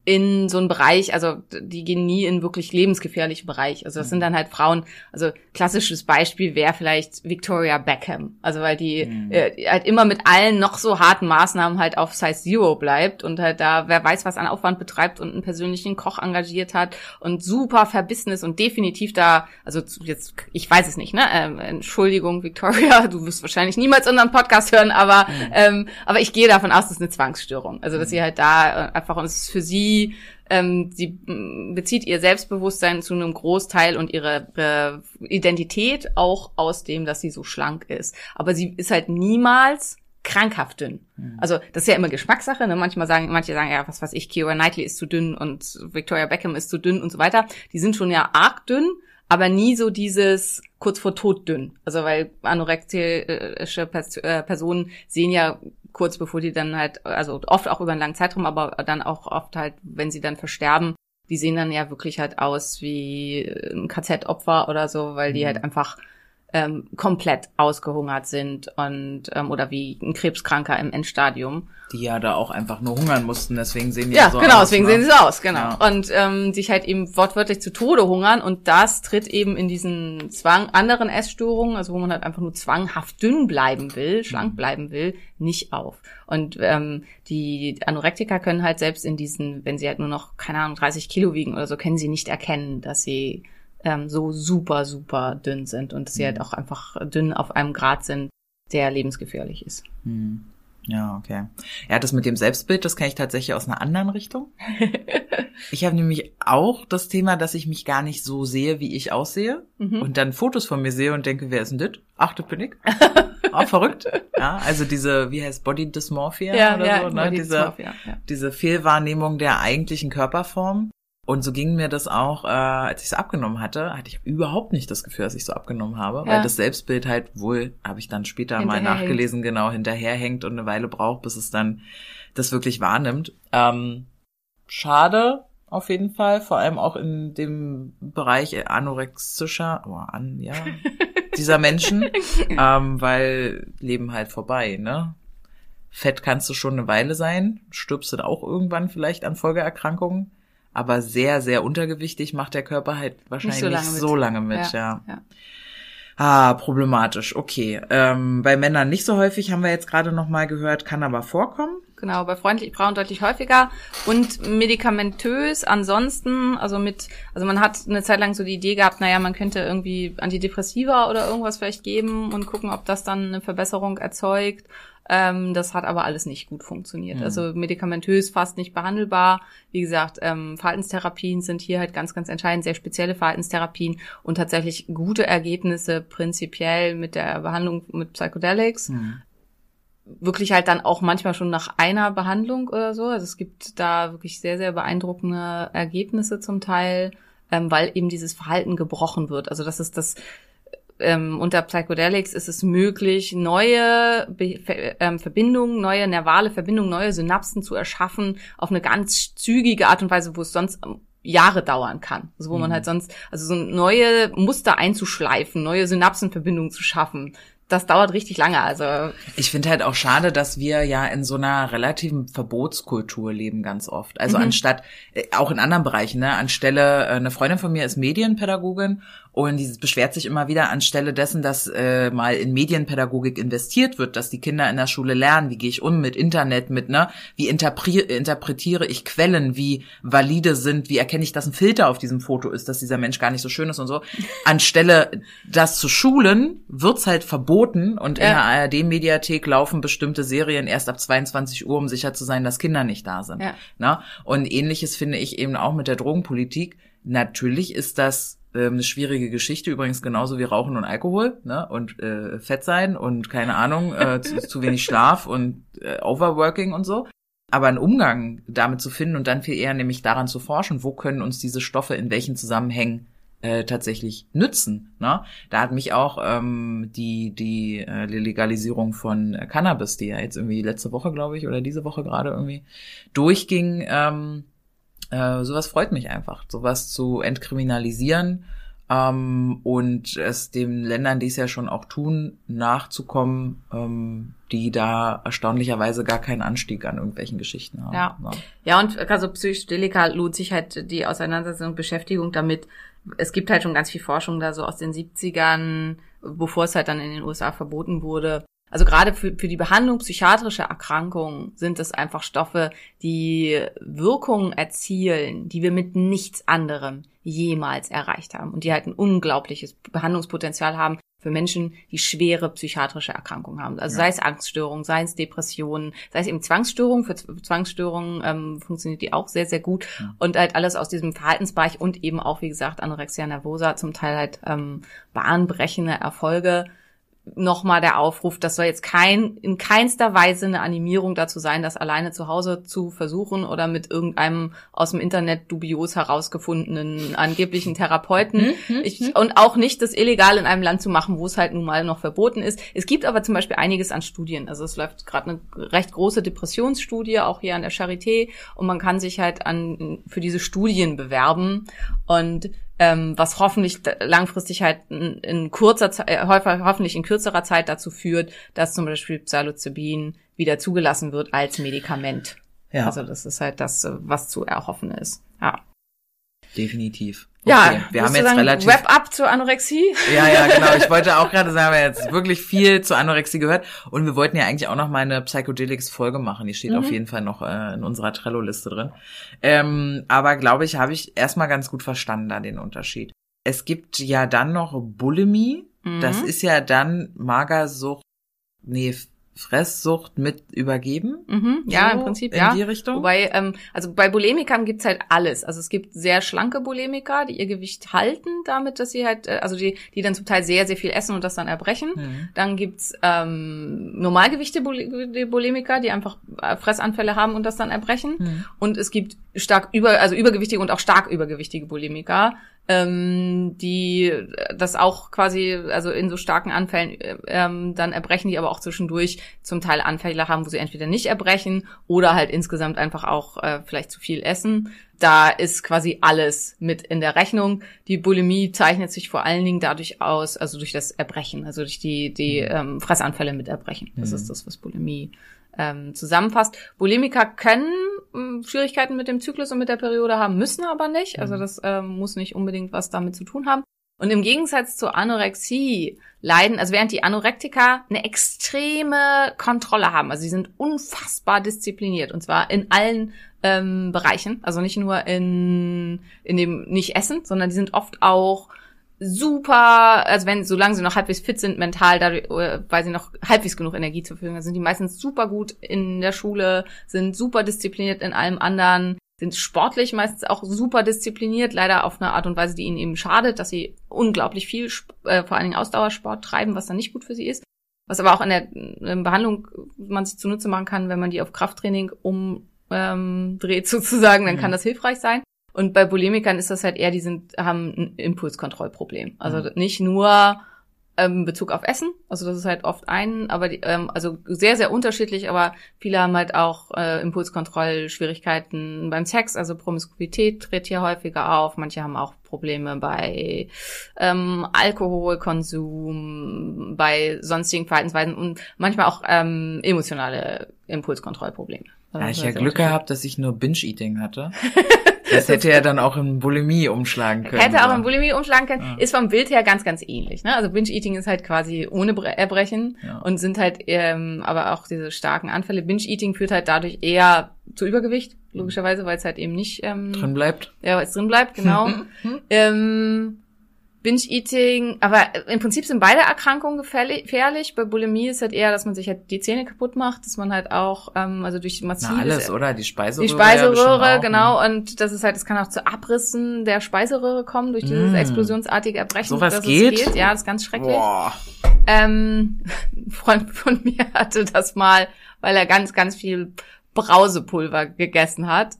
in so einen Bereich, also die gehen nie in wirklich lebensgefährlichen Bereich. Also das sind dann halt Frauen, also klassisches Beispiel wäre vielleicht Victoria Beckham. Also weil die Mhm. äh, halt immer mit allen noch so harten Maßnahmen halt auf Size Zero bleibt und halt da, wer weiß, was an Aufwand betreibt und einen persönlichen Koch engagiert hat und super verbissen ist und definitiv da, also jetzt, ich weiß es nicht, ne? Ähm, Entschuldigung, Victoria, [laughs] du wirst wahrscheinlich niemals unseren Podcast hören, aber, ähm, aber ich gehe davon aus, das ist eine Zwangsstörung. Also dass sie halt da äh, einfach, und es ist für sie, ähm, sie mm, bezieht ihr Selbstbewusstsein zu einem Großteil und ihre äh, Identität auch aus dem, dass sie so schlank ist. Aber sie ist halt niemals krankhaft dünn. Also das ist ja immer Geschmackssache. Ne? Manchmal sagen, manche sagen ja, was weiß ich, Keira Knightley ist zu dünn und Victoria Beckham ist zu dünn und so weiter. Die sind schon ja arg dünn, aber nie so dieses kurz vor Tod dünn. Also weil anorektische äh, Personen sehen ja kurz bevor die dann halt, also oft auch über einen langen Zeitraum, aber dann auch oft halt, wenn sie dann versterben, die sehen dann ja wirklich halt aus wie ein KZ-Opfer oder so, weil die halt einfach ähm, komplett ausgehungert sind und ähm, oder wie ein Krebskranker im Endstadium. Die ja da auch einfach nur hungern mussten, deswegen sehen die Ja, so genau, aus. deswegen ne? sehen sie so aus, genau. Ja. Und ähm, sich halt eben wortwörtlich zu Tode hungern und das tritt eben in diesen Zwang anderen Essstörungen, also wo man halt einfach nur zwanghaft dünn bleiben will, Mhm. schlank bleiben will, nicht auf. Und ähm, die Anorektiker können halt selbst in diesen, wenn sie halt nur noch keine Ahnung 30 Kilo wiegen oder so, können sie nicht erkennen, dass sie ähm, so super super dünn sind und dass sie Mhm. halt auch einfach dünn auf einem Grad sind, der lebensgefährlich ist. Hm. Ja, okay. Ja, das mit dem Selbstbild, das kenne ich tatsächlich aus einer anderen Richtung. [laughs] Ich habe nämlich auch das Thema, dass ich mich gar nicht so sehe, wie ich aussehe. Mhm. Und dann Fotos von mir sehe und denke, wer ist denn das? Ach, das bin ich. [laughs] Auch verrückt. Ja, also diese, wie heißt Body Dysmorphia oder so, ne? Diese, Dysmorphia, ja. diese Fehlwahrnehmung der eigentlichen Körperform. Und so ging mir das auch, äh, als ich es abgenommen hatte, hatte ich überhaupt nicht das Gefühl, dass ich so abgenommen habe, weil Ja. das Selbstbild halt wohl, habe ich dann später mal nachgelesen, genau hinterherhängt und eine Weile braucht, bis es dann das wirklich wahrnimmt. Ähm, schade auf jeden Fall, vor allem auch in dem Bereich anorexischer, oh, an, ja, [laughs] dieser Menschen, ähm, weil Leben halt vorbei, ne? Fett kannst du schon eine Weile sein, stirbst du auch irgendwann vielleicht an Folgeerkrankungen, aber sehr, sehr untergewichtig macht der Körper halt wahrscheinlich nicht so lange mit, ja. ja. Ah, problematisch, okay. Ähm, bei Männern nicht so häufig, haben wir jetzt gerade noch mal gehört, kann aber vorkommen. Genau, bei freundlich Frauen deutlich häufiger und medikamentös ansonsten, also mit, also man hat eine Zeit lang so die Idee gehabt, naja, man könnte irgendwie Antidepressiva oder irgendwas vielleicht geben und gucken, ob das dann eine Verbesserung erzeugt. Ähm, das hat aber alles nicht gut funktioniert. Mhm. Also medikamentös fast nicht behandelbar. Wie gesagt, ähm, Verhaltenstherapien sind hier halt ganz, ganz entscheidend, sehr spezielle Verhaltenstherapien und tatsächlich gute Ergebnisse prinzipiell mit der Behandlung mit Psychedelics wirklich halt dann auch manchmal schon nach einer Behandlung oder so. Also es gibt da wirklich sehr, sehr beeindruckende Ergebnisse zum Teil, ähm, weil eben dieses Verhalten gebrochen wird. Also das ist das, ähm, unter Psychedelics ist es möglich, neue Be Ver ähm, Verbindungen, neue nervale Verbindungen, neue Synapsen zu erschaffen auf eine ganz zügige Art und Weise, wo es sonst ähm, Jahre dauern kann. Also wo man halt sonst, also so neue Muster einzuschleifen, neue Synapsenverbindungen zu schaffen, das dauert richtig lange. Also Ich finde halt auch schade, dass wir ja in so einer relativen Verbotskultur leben ganz oft. Also Mhm. anstatt, äh, auch in anderen Bereichen, ne, anstelle, äh, eine Freundin von mir ist Medienpädagogin und die beschwert sich immer wieder anstelle dessen, dass äh, mal in Medienpädagogik investiert wird, dass die Kinder in der Schule lernen, wie gehe ich um mit Internet, mit, ne, wie interpre interpretiere ich Quellen, wie valide sind, wie erkenne ich, dass ein Filter auf diesem Foto ist, dass dieser Mensch gar nicht so schön ist und so. [laughs] Anstelle das zu schulen, wird's halt verboten und in Ja. der ARD-Mediathek laufen bestimmte Serien erst ab 22 Uhr, um sicher zu sein, dass Kinder nicht da sind. Ja. Na? Und ähnliches finde ich eben auch mit der Drogenpolitik. Natürlich ist das ähm, eine schwierige Geschichte, übrigens genauso wie Rauchen und Alkohol ne? und äh, Fett sein und keine Ahnung, äh, [laughs] zu, zu wenig Schlaf und äh, Overworking und so. Aber einen Umgang damit zu finden und dann viel eher nämlich daran zu forschen, wo können uns diese Stoffe in welchen Zusammenhängen äh, tatsächlich nützen. Ne? Da hat mich auch ähm, die die äh, Legalisierung von Cannabis, die ja jetzt irgendwie letzte Woche, glaube ich, oder diese Woche gerade irgendwie durchging, ähm, äh, sowas freut mich einfach, sowas zu entkriminalisieren ähm, und es den Ländern, die es ja schon auch tun, nachzukommen, ähm, die da erstaunlicherweise gar keinen Anstieg an irgendwelchen Geschichten haben. Ja. Ne? Ja, und also Psychedelika lohnt sich halt die Auseinandersetzung und Beschäftigung damit. Es gibt halt schon ganz viel Forschung da so aus den 70ern, bevor es halt dann in den USA verboten wurde. Also gerade für, für die Behandlung psychiatrischer Erkrankungen sind es einfach Stoffe, die Wirkungen erzielen, die wir mit nichts anderem jemals erreicht haben und die halt ein unglaubliches Behandlungspotenzial haben für Menschen, die schwere psychiatrische Erkrankungen haben. Also Ja. sei es Angststörungen, sei es Depressionen, sei es eben Zwangsstörungen. Für Zwangsstörungen ähm, funktioniert die auch sehr, sehr gut. Ja. Und halt alles aus diesem Verhaltensbereich und eben auch, wie gesagt, Anorexia nervosa, zum Teil halt ähm, bahnbrechende Erfolge. Nochmal der Aufruf, das soll jetzt kein, in keinster Weise eine Animierung dazu sein, das alleine zu Hause zu versuchen oder mit irgendeinem aus dem Internet dubios herausgefundenen angeblichen Therapeuten. Ich, und auch nicht das illegal in einem Land zu machen, wo es halt nun mal noch verboten ist. Es gibt aber zum Beispiel einiges an Studien. Also es läuft gerade eine recht große Depressionsstudie, auch hier an der Charité. Und man kann sich halt an, für diese Studien bewerben. Und ähm, was hoffentlich langfristig halt in, in kurzer Zeit, äh, hoffentlich in kürzerer Zeit dazu führt, dass zum Beispiel Psilocybin wieder zugelassen wird als Medikament. Ja, Also das ist halt das, äh, was zu erhoffen ist. Ja. definitiv. Ja, wir haben jetzt sagen, relativ Wrap up zur Anorexie. Ja, ja, genau. Ich wollte auch [laughs] gerade sagen, wir haben jetzt wirklich viel zur Anorexie gehört. Und wir wollten ja eigentlich auch noch mal eine Psychedelics-Folge machen. Die steht Mhm. auf jeden Fall noch äh, in unserer Trello-Liste drin. Ähm, aber glaube ich, habe ich erstmal ganz gut verstanden da den Unterschied. Es gibt ja dann noch Bulimie. Mhm. Das ist ja dann Magersucht, nee, Fresssucht mit übergeben. Mhm, ja, So im Prinzip, in ja. die Richtung? Wobei, ähm, also bei Bulimikern gibt's halt alles. Also es gibt sehr schlanke Bulimiker, die ihr Gewicht halten damit, dass sie halt, äh, also die, die dann zum Teil sehr, sehr viel essen und das dann erbrechen. Mhm. Dann gibt's ähm, Normalgewichte Bulimiker, die einfach äh, Fressanfälle haben und das dann erbrechen. Mhm. Und es gibt stark über, also übergewichtige und auch stark übergewichtige Bulimiker, ähm, die das auch quasi, also in so starken Anfällen äh, ähm, dann erbrechen, die aber auch zwischendurch zum Teil Anfälle haben, wo sie entweder nicht erbrechen oder halt insgesamt einfach auch äh, vielleicht zu viel essen. Da ist quasi alles mit in der Rechnung. Die Bulimie zeichnet sich vor allen Dingen dadurch aus, also durch das Erbrechen, also durch die, die ähm, Fressanfälle mit Erbrechen. Das Mhm. ist das, was Bulimie ähm, zusammenfasst. Bulimiker können Schwierigkeiten mit dem Zyklus und mit der Periode haben, müssen aber nicht. Also Mhm. das ähm, muss nicht unbedingt was damit zu tun haben. Und im Gegensatz zur Anorexie leiden, also während die Anorektiker eine extreme Kontrolle haben, also sie sind unfassbar diszipliniert und zwar in allen ähm, Bereichen, also nicht nur in, in dem Nicht-Essen, sondern die sind oft auch super, also wenn, solange sie noch halbwegs fit sind mental, dadurch, äh, weil sie noch halbwegs genug Energie zur Verfügung haben, sind die meistens super gut in der Schule, sind super diszipliniert in allem anderen, sind sportlich meistens auch super diszipliniert, leider auf eine Art und Weise, die ihnen eben schadet, dass sie unglaublich viel, äh, vor allen Dingen Ausdauersport treiben, was dann nicht gut für sie ist. Was aber auch in der in Behandlung man sich zunutze machen kann, wenn man die auf Krafttraining umdreht ähm, sozusagen, dann Mhm. kann das hilfreich sein. Und bei Bulimikern ist das halt eher, die sind, haben ein Impulskontrollproblem. Also Mhm. nicht nur ähm, Bezug auf Essen. Also das ist halt oft ein, aber die, ähm, also sehr, sehr unterschiedlich, aber viele haben halt auch äh, Impulskontrollschwierigkeiten beim Sex, also Promiskuität tritt hier häufiger auf. Manche haben auch Probleme bei ähm, Alkoholkonsum, bei sonstigen Verhaltensweisen und manchmal auch ähm, emotionale Impulskontrollprobleme. Also Da hab ich ja Glück gehabt, dass ich nur Binge-Eating hatte. [laughs] Das hätte ja dann auch in Bulimie umschlagen können. Hätte auch in Bulimie umschlagen können. Ist vom Bild her ganz, ganz ähnlich. Ne? Also Binge-Eating ist halt quasi ohne Bre Erbrechen Ja. und sind halt ähm, aber auch diese starken Anfälle. Binge-Eating führt halt dadurch eher zu Übergewicht, logischerweise, weil es halt eben nicht ähm, drin bleibt. ja, weil es drin bleibt, genau. [laughs] ähm, Binge-Eating, aber im Prinzip sind beide Erkrankungen gefährlich. Bei Bulimie ist halt eher, dass man sich halt die Zähne kaputt macht, dass man halt auch, ähm, also durch massives Na alles, oder? Die Speiseröhre. die ja Speiseröhre, auch, genau, ne? und das ist halt, es kann auch zu Abrissen der Speiseröhre kommen durch dieses Mm. explosionsartige Erbrechen. Sowas dass geht? Es geht. Ja, das ist ganz schrecklich. Boah. Ähm, [laughs] ein Freund von mir hatte das mal, weil er ganz, ganz viel Brausepulver gegessen hat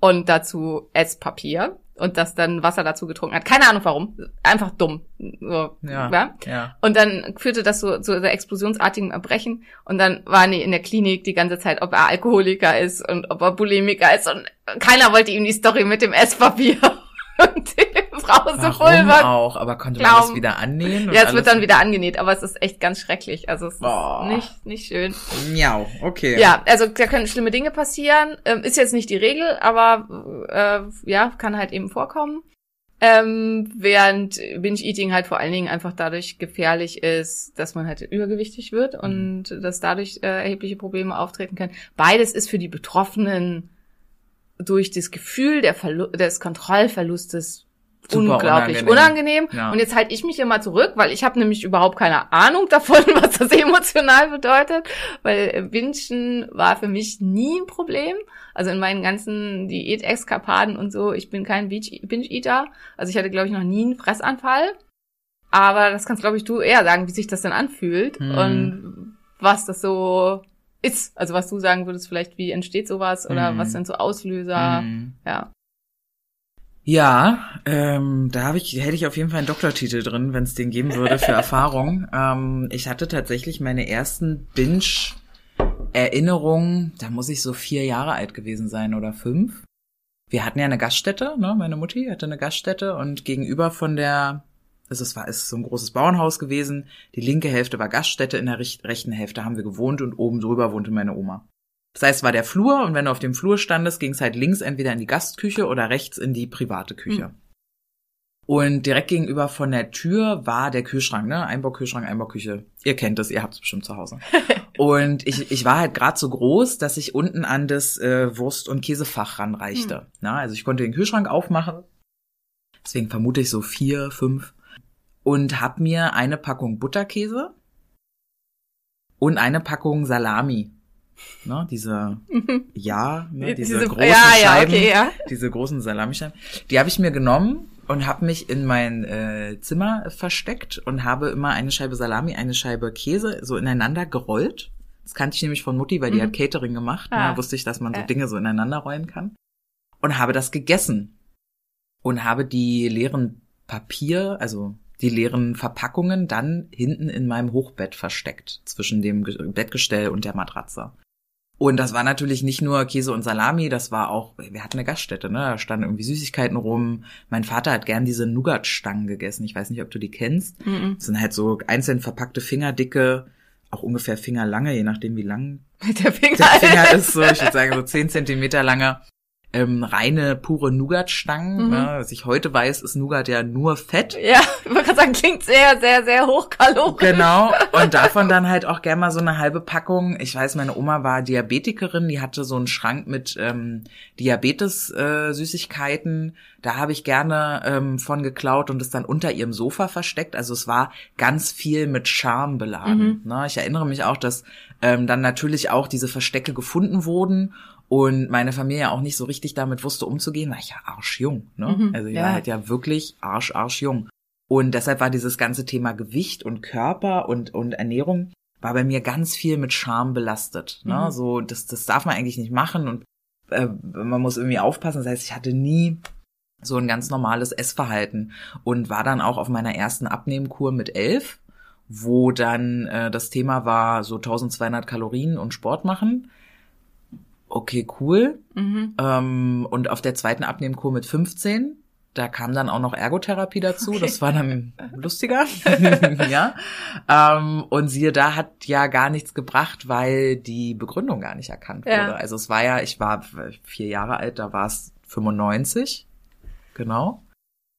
und dazu Esspapier und das dann Wasser dazu getrunken hat. Keine Ahnung warum. Einfach dumm. So, Ja. Ja. Und dann führte das so zu so explosionsartigem Erbrechen. Und dann waren die in der Klinik die ganze Zeit, ob er Alkoholiker ist und ob er Bulimiker ist. Und keiner wollte ihm die Story mit dem Esspapier [laughs] und dem Warum auch? Aber konnte man das glauben. wieder annähen? ja, es wird dann wieder angenäht, aber es ist echt ganz schrecklich. Also es Boah. ist nicht, nicht schön. Miau, okay. Ja, also da können schlimme Dinge passieren. Ähm, ist jetzt nicht die Regel, aber äh, ja, kann halt eben vorkommen. Ähm, während Binge-Eating halt vor allen Dingen einfach dadurch gefährlich ist, dass man halt übergewichtig wird und dass dadurch äh, erhebliche Probleme auftreten können. Beides ist für die Betroffenen durch das Gefühl der Verlu des Kontrollverlustes Super unglaublich unangenehm. unangenehm. Ja. Und jetzt halte ich mich immer zurück, weil ich habe nämlich überhaupt keine Ahnung davon, [laughs] was das emotional bedeutet. Weil äh, Wünschen war für mich nie ein Problem. Also in meinen ganzen Diät-Exkapaden und so, ich bin kein Binge-Eater. Also ich hatte, glaube ich, noch nie einen Fressanfall. Aber das kannst, glaube ich, du eher sagen, wie sich das denn anfühlt Mhm. und was das so ist. Also was du sagen würdest, vielleicht wie entsteht sowas oder Mhm. was sind so Auslöser. Mhm. Ja. Ja, ähm, da habe ich, hätte ich auf jeden Fall einen Doktortitel drin, wenn es den geben würde für [laughs] Erfahrung. Ähm, ich hatte tatsächlich meine ersten Binge-Erinnerungen, da muss ich so vier Jahre alt gewesen sein oder fünf. Wir hatten ja eine Gaststätte, ne? Meine Mutti hatte eine Gaststätte und gegenüber von der, also es war ist so ein großes Bauernhaus gewesen. Die linke Hälfte war Gaststätte, in der rech- rechten Hälfte haben wir gewohnt und oben drüber wohnte meine Oma. Das heißt, es war der Flur und wenn du auf dem Flur standest, ging es halt links entweder in die Gastküche oder rechts in die private Küche. Und direkt gegenüber von der Tür war der Kühlschrank, ne? Einbaukühlschrank, Einbauküche. Ihr kennt es, ihr habt es bestimmt zu Hause. [laughs] und ich, ich war halt gerade so groß, dass ich unten an das äh, Wurst- und Käsefach ranreichte. Na, also ich konnte den Kühlschrank aufmachen. Deswegen vermute ich so vier, fünf. Und hab mir eine Packung Butterkäse und eine Packung Salami. Ne, diese, ja, ne, diese, großen ja, ja, Scheiben, okay, ja. diese großen Salamischeiben, die habe ich mir genommen und habe mich in mein äh, Zimmer versteckt und habe immer eine Scheibe Salami, eine Scheibe Käse so ineinander gerollt. Das kannte ich nämlich von Mutti, weil die Mhm. hat Catering gemacht. Ah. Ne, da wusste ich, dass man so. Dinge so ineinander rollen kann. Und habe das gegessen. Und habe die leeren Papier, also die leeren Verpackungen dann hinten in meinem Hochbett versteckt, zwischen dem Ge- Bettgestell und der Matratze. Und das war natürlich nicht nur Käse und Salami, das war auch, wir hatten eine Gaststätte, ne? Da standen irgendwie Süßigkeiten rum. Mein Vater hat gern diese Nougat-Stangen gegessen. Ich weiß nicht, ob du die kennst. Mhm. Das sind halt so einzeln verpackte Fingerdicke, auch ungefähr fingerlange, je nachdem wie lang der Finger. der Finger ist. So, ich würde sagen so 10 Zentimeter lange. Ähm, reine, pure Nougat-Stangen. Mhm. Ne? Was ich heute weiß, ist Nougat ja nur Fett. Ja, [laughs] ich wollte gerade sagen, klingt sehr, sehr, sehr hochkalorisch. Genau. Und davon dann halt auch gerne mal so eine halbe Packung. Ich weiß, meine Oma war Diabetikerin, die hatte so einen Schrank mit ähm, Diabetes-Süßigkeiten. da habe ich gerne ähm, von geklaut und es dann unter ihrem Sofa versteckt. Also es war ganz viel mit Charme beladen. Ne? Ich erinnere mich auch, dass ähm, dann natürlich auch diese Verstecke gefunden wurden und meine Familie auch nicht so richtig damit wusste umzugehen. War ich ja arschjung. Ne? Mhm, also ich ja. war halt ja wirklich arsch, arschjung. Und deshalb war dieses ganze Thema Gewicht und Körper und, und Ernährung war bei mir ganz viel mit Scham belastet. Ne? Mhm. So, das, das darf man eigentlich nicht machen und äh, man muss irgendwie aufpassen. Das heißt, ich hatte nie so ein ganz normales Essverhalten und war dann auch auf meiner ersten Abnehmkur mit elf wo dann äh, das Thema war so 1200 Kalorien und Sport machen. Okay, cool. Mhm. Ähm, und auf der zweiten Abnehmkur mit 15, da kam dann auch noch Ergotherapie dazu. Okay. Das war dann [laughs] lustiger. [laughs] ja. Ähm, und siehe da hat ja gar nichts gebracht, weil die Begründung gar nicht erkannt wurde. Ja. Also es war ja, ich war vier Jahre alt, da war es 95. Genau.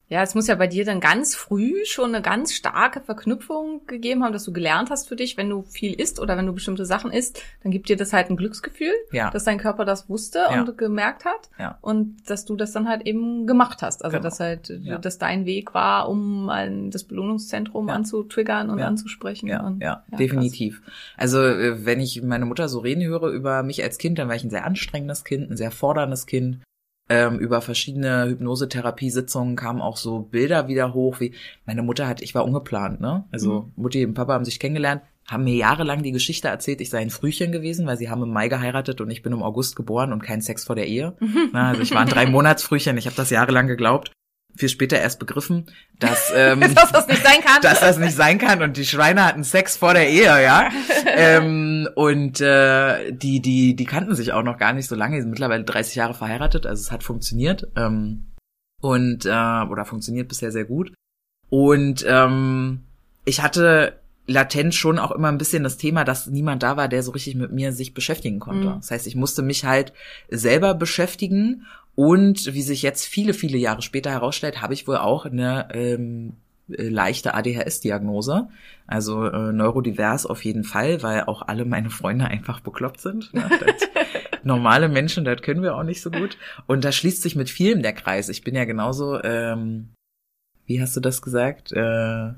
Ja, es muss ja bei dir dann ganz früh schon eine ganz starke Verknüpfung gegeben haben, dass du gelernt hast für dich, wenn du viel isst oder wenn du bestimmte Sachen isst, dann gibt dir das halt ein Glücksgefühl, Ja. dass dein Körper das wusste Ja. und gemerkt hat Ja. und dass du das dann halt eben gemacht hast. Also Genau. dass halt Ja. dass dein Weg war, um ein, das Belohnungszentrum anzutriggern und anzusprechen. Ja, und, ja, krass. definitiv. Also äh, wenn ich meine Mutter so reden höre über mich als Kind, dann war ich ein sehr anstrengendes Kind, ein sehr forderndes Kind. Ähm, über verschiedene Hypnosetherapie-Sitzungen kamen auch so Bilder wieder hoch, wie meine Mutter hat, ich war ungeplant, ne? Also Mutti und Papa haben sich kennengelernt, haben mir jahrelang die Geschichte erzählt, ich sei ein Frühchen gewesen, weil sie haben im Mai geheiratet und ich bin im August geboren und kein Sex vor der Ehe. Na, also ich war ein [laughs] drei Monatsfrühchen, ich habe das jahrelang geglaubt, viel später erst begriffen, dass [laughs] ähm, dass das nicht sein kann. dass das nicht sein kann und die Schweine hatten Sex vor der Ehe, ja. [laughs] ähm, und äh, die, die, die kannten sich auch noch gar nicht so lange, die sind mittlerweile 30 Jahre verheiratet, also es hat funktioniert. Ähm, und äh, oder funktioniert bisher sehr gut. Und ähm, ich hatte latent schon auch immer ein bisschen das Thema, dass niemand da war, der so richtig mit mir sich beschäftigen konnte. Mhm. Das heißt, ich musste mich halt selber beschäftigen und wie sich jetzt viele, viele Jahre später herausstellt, habe ich wohl auch eine ähm, äh, leichte ADHS-Diagnose. Also äh, neurodivers auf jeden Fall, weil auch alle meine Freunde einfach bekloppt sind. Ja, [laughs] das, normale Menschen, das können wir auch nicht so gut. Und da schließt sich mit vielem der Kreis. Ich bin ja genauso, ähm, wie hast du das gesagt? Äh,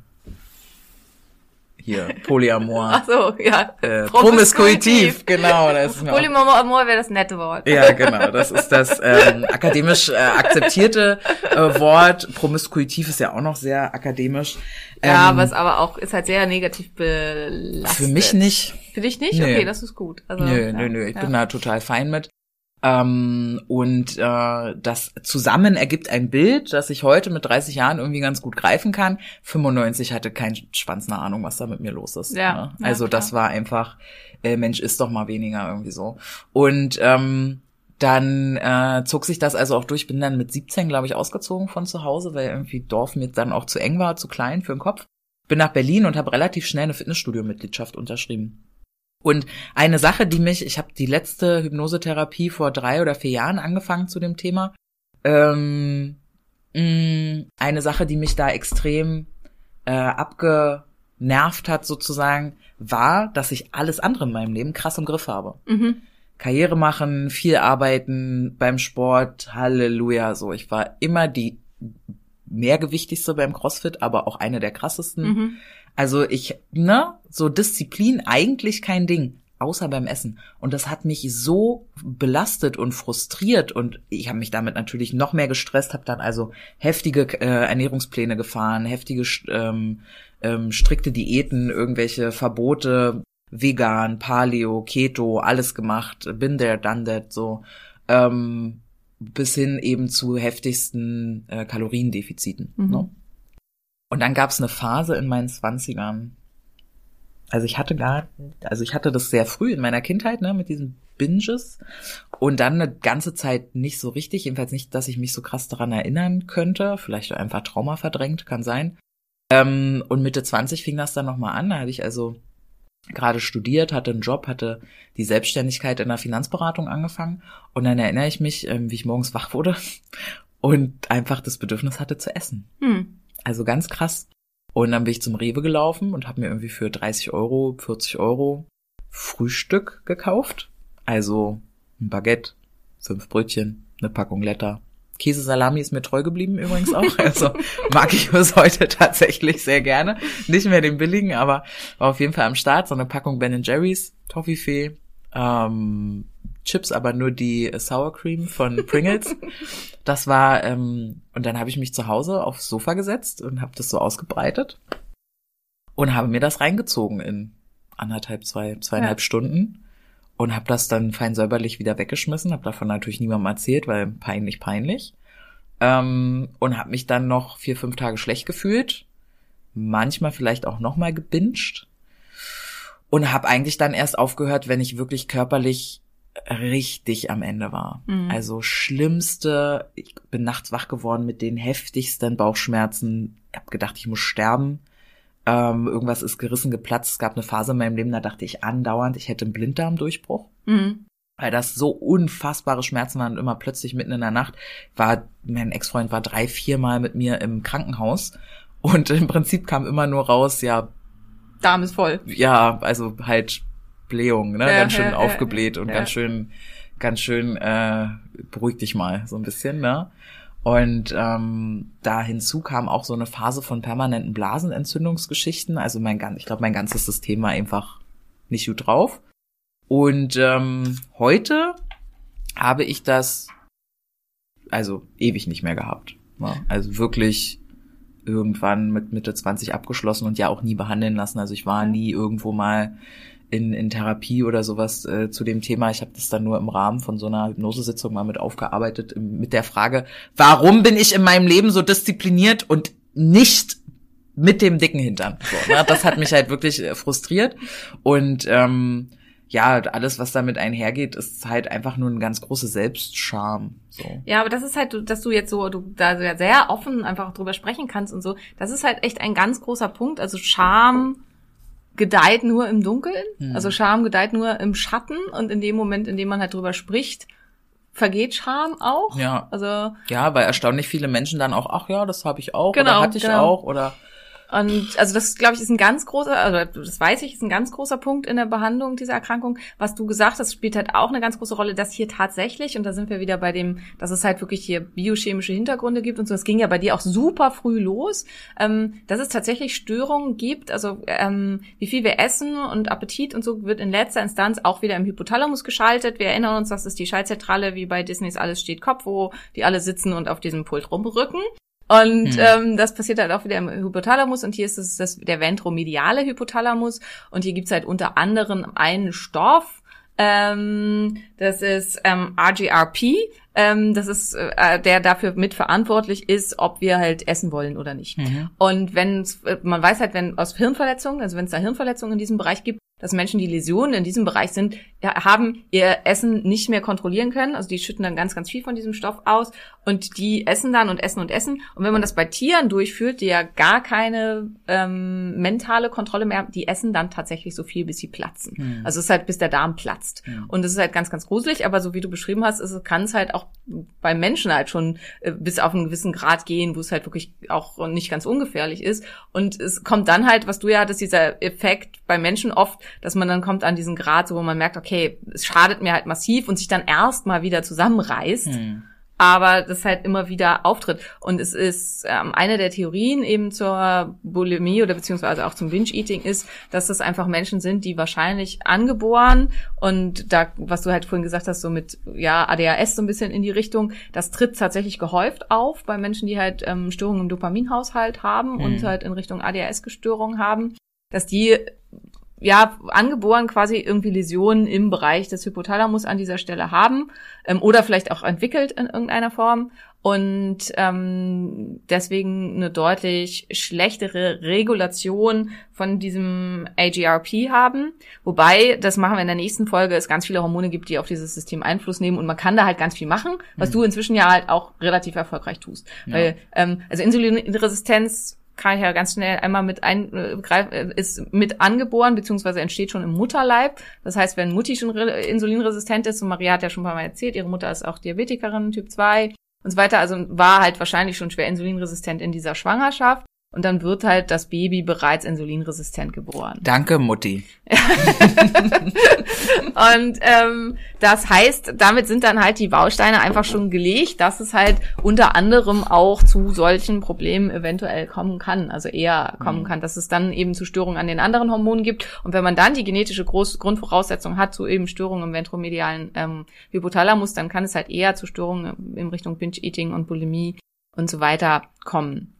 hier, Polyamor. Ach so, ja. äh, promiskuitiv, genau. Das ist Polyamor wäre das nette Wort. ja, genau. Das ist das ähm, akademisch äh, akzeptierte äh, Wort. Promiskuitiv ist ja auch noch sehr akademisch. Ja, Ähm, was aber auch ist halt sehr negativ belastet. für mich nicht. Für dich nicht? Nee. Okay, das ist gut. Also, Nö, ja, nö, nö. Ich ja. bin da total fein mit. Ähm, und äh, das zusammen ergibt ein Bild, das ich heute mit 30 Jahren irgendwie ganz gut greifen kann. 95 hatte kein Schwanz eine Ahnung, was da mit mir los ist. Ja, ne? ja, Also das war einfach, äh, Mensch, isst doch mal weniger irgendwie so. Und ähm, dann äh, zog sich das also auch durch. Bin dann mit 17, glaube ich, ausgezogen von zu Hause, weil irgendwie Dorf mir dann auch zu eng war, zu klein für den Kopf. Bin nach Berlin und habe relativ schnell eine Fitnessstudio-Mitgliedschaft unterschrieben. Und eine Sache, die mich, ich habe die letzte Hypnosetherapie vor drei oder vier Jahren angefangen zu dem Thema. Ähm, mh, eine Sache, die mich da extrem äh, abgenervt hat sozusagen, war, dass ich alles andere in meinem Leben krass im Griff habe. Mhm. Karriere machen, viel arbeiten beim Sport, Halleluja, so. Ich war immer die mehrgewichtigste beim CrossFit, aber auch eine der krassesten. Mhm. Also ich, ne, so Disziplin eigentlich kein Ding, außer beim Essen. Und das hat mich so belastet und frustriert und ich habe mich damit natürlich noch mehr gestresst, habe dann also heftige äh, Ernährungspläne gefahren, heftige ähm, ähm, strikte Diäten, irgendwelche Verbote, vegan, Paleo, Keto, alles gemacht, bin there, done that, so. Ähm, bis hin eben zu heftigsten äh, Kaloriendefiziten. Mhm. Ne? Und dann gab es eine Phase in meinen Zwanzigern. Also ich hatte gar, also ich hatte das sehr früh in meiner Kindheit, ne, mit diesen Binges. Und dann eine ganze Zeit nicht so richtig, jedenfalls nicht, dass ich mich so krass daran erinnern könnte. Vielleicht einfach Trauma verdrängt, kann sein. Ähm, und Mitte 20 fing das dann nochmal an. Da habe ich also gerade studiert, hatte einen Job, hatte die Selbstständigkeit in der Finanzberatung angefangen. Und dann erinnere ich mich, ähm, wie ich morgens wach wurde [laughs] und einfach das Bedürfnis hatte zu essen. Hm. Also ganz krass. Und dann bin ich zum Rewe gelaufen und habe mir irgendwie für 30 Euro, 40 Euro Frühstück gekauft. Also ein Baguette, fünf Brötchen, eine Packung Letter. Käsesalami ist mir treu geblieben übrigens auch. [laughs] Also mag ich bis heute tatsächlich sehr gerne. Nicht mehr den billigen, aber war auf jeden Fall am Start. So eine Packung Ben Jerry's, Toffifee, ähm, Chips, aber nur die Sour Cream von Pringles. [laughs] Das war, ähm, und dann habe ich mich zu Hause aufs Sofa gesetzt und habe das so ausgebreitet und habe mir das reingezogen in anderthalb, zwei, zweieinhalb Ja. Stunden und habe das dann fein säuberlich wieder weggeschmissen, habe davon natürlich niemandem erzählt, weil peinlich, peinlich. Ähm, und habe mich dann noch vier, fünf Tage schlecht gefühlt, manchmal vielleicht auch nochmal gebinged und habe eigentlich dann erst aufgehört, wenn ich wirklich körperlich richtig am Ende war. Mhm. Also schlimmste, ich bin nachts wach geworden mit den heftigsten Bauchschmerzen. Ich habe gedacht, ich muss sterben. Ähm, irgendwas ist gerissen, geplatzt. Es gab eine Phase in meinem Leben, da dachte ich andauernd, ich hätte einen Blinddarmdurchbruch. Mhm. Weil das so unfassbare Schmerzen waren und immer plötzlich mitten in der Nacht war, mein Ex-Freund war drei, viermal mit mir im Krankenhaus und im Prinzip kam immer nur raus, ja, Darm ist voll. ja, also halt Blähung, ne? Ja, ganz schön ja, aufgebläht und ganz schön, ganz schön äh, beruhig dich mal so ein bisschen, ne? Und ähm, da hinzu kam auch so eine Phase von permanenten Blasenentzündungsgeschichten. Also mein ganz, ich glaube, mein ganzes System war einfach nicht gut drauf. Und ähm, heute habe ich das also ewig nicht mehr gehabt. Ne? Also wirklich irgendwann mit Mitte 20 abgeschlossen und ja auch nie behandeln lassen. Also ich war nie irgendwo mal in, in Therapie oder sowas äh, zu dem Thema. Ich habe das dann nur im Rahmen von so einer Hypnosesitzung mal mit aufgearbeitet mit der Frage, warum bin ich in meinem Leben so diszipliniert und nicht mit dem dicken Hintern? So, ne? Das hat mich halt wirklich äh, frustriert und ähm, ja, alles, was damit einhergeht, ist halt einfach nur eine ganz große Selbstscham. So. Ja, aber das ist halt, dass du jetzt so, du da sehr offen einfach drüber sprechen kannst und so. Das ist halt echt ein ganz großer Punkt. Also Scham gedeiht nur im Dunkeln. Hm. Also Scham gedeiht nur im Schatten und in dem Moment, in dem man halt drüber spricht, vergeht Scham auch. Ja. Also Ja, weil erstaunlich viele Menschen dann auch, ach ja, das habe ich auch Genau, oder hatte ich genau. auch oder Und also das, glaube ich, ist ein ganz großer, also das weiß ich, ist ein ganz großer Punkt in der Behandlung dieser Erkrankung. Was du gesagt hast, spielt halt auch eine ganz große Rolle, dass hier tatsächlich, und da sind wir wieder bei dem, dass es halt wirklich hier biochemische Hintergründe gibt und so, das ging ja bei dir auch super früh los, ähm, dass es tatsächlich Störungen gibt, also ähm, wie viel wir essen und Appetit und so wird in letzter Instanz auch wieder im Hypothalamus geschaltet. Wir erinnern uns, das ist die Schaltzentrale wie bei Disneys Alles steht Kopf, wo die alle sitzen und auf diesem Pult rumrücken. Und Hm. ähm, das passiert halt auch wieder im Hypothalamus und hier ist es das, der ventromediale Hypothalamus und hier gibt's halt unter anderem einen Stoff, ähm, das ist ähm, RGRP, ähm, das ist äh, der dafür mitverantwortlich ist, ob wir halt essen wollen oder nicht. Mhm. Und wenn man weiß halt, wenn aus Hirnverletzungen, also wenn es da Hirnverletzungen in diesem Bereich gibt, dass Menschen, die Läsionen in diesem Bereich sind, haben ihr Essen nicht mehr kontrollieren können. Also die schütten dann ganz, ganz viel von diesem Stoff aus und die essen dann und essen und essen. Und wenn man das bei Tieren durchführt, die ja gar keine ähm, mentale Kontrolle mehr haben, die essen dann tatsächlich so viel, bis sie platzen. Hm. Also es ist halt, bis der Darm platzt. Ja. Und es ist halt ganz, ganz gruselig, aber so wie du beschrieben hast, kann es halt auch bei Menschen halt schon äh, bis auf einen gewissen Grad gehen, wo es halt wirklich auch nicht ganz ungefährlich ist. Und es kommt dann halt, was du ja hattest, dieser Effekt bei Menschen oft, dass man dann kommt an diesen Grad, so wo man merkt, okay, es schadet mir halt massiv und sich dann erstmal wieder zusammenreißt Hm. Aber das halt immer wieder auftritt. Und es ist ähm, eine der Theorien eben zur Bulimie oder beziehungsweise auch zum Binge-Eating ist, dass das einfach Menschen sind, die wahrscheinlich angeboren und da, was du halt vorhin gesagt hast, so mit ja ADHS so ein bisschen in die Richtung, das tritt tatsächlich gehäuft auf bei Menschen, die halt ähm, Störungen im Dopaminhaushalt haben und Mhm. halt in Richtung ADHS-Gestörungen haben, dass die ja, angeboren quasi irgendwie Läsionen im Bereich des Hypothalamus an dieser Stelle haben ähm, oder vielleicht auch entwickelt in irgendeiner Form und ähm, deswegen eine deutlich schlechtere Regulation von diesem AGRP haben. Wobei, das machen wir in der nächsten Folge, es ganz viele Hormone gibt, die auf dieses System Einfluss nehmen und man kann da halt ganz viel machen, was du inzwischen ja halt auch relativ erfolgreich tust. Ja. Weil, ähm, also Insulinresistenz kann ich ja ganz schnell einmal mit ein, äh, äh, ist mit angeboren, beziehungsweise entsteht schon im Mutterleib. Das heißt, wenn Mutti schon re- insulinresistent ist, und Maria hat ja schon ein paar Mal erzählt, ihre Mutter ist auch Diabetikerin, Typ 2 und so weiter, also war halt wahrscheinlich schon schwer insulinresistent in dieser Schwangerschaft. Und dann wird halt das Baby bereits insulinresistent geboren. Danke, Mutti. [laughs] Und ähm, das heißt, damit sind dann halt die Bausteine einfach schon gelegt, dass es halt unter anderem auch zu solchen Problemen eventuell kommen kann, also eher kommen kann, dass es dann eben zu Störungen an den anderen Hormonen gibt. Und wenn man dann die genetische Groß Grundvoraussetzung hat zu eben Störungen im ventromedialen ähm, Hypothalamus, dann kann es halt eher zu Störungen in Richtung Binge-Eating und Bulimie und so weiter kommen.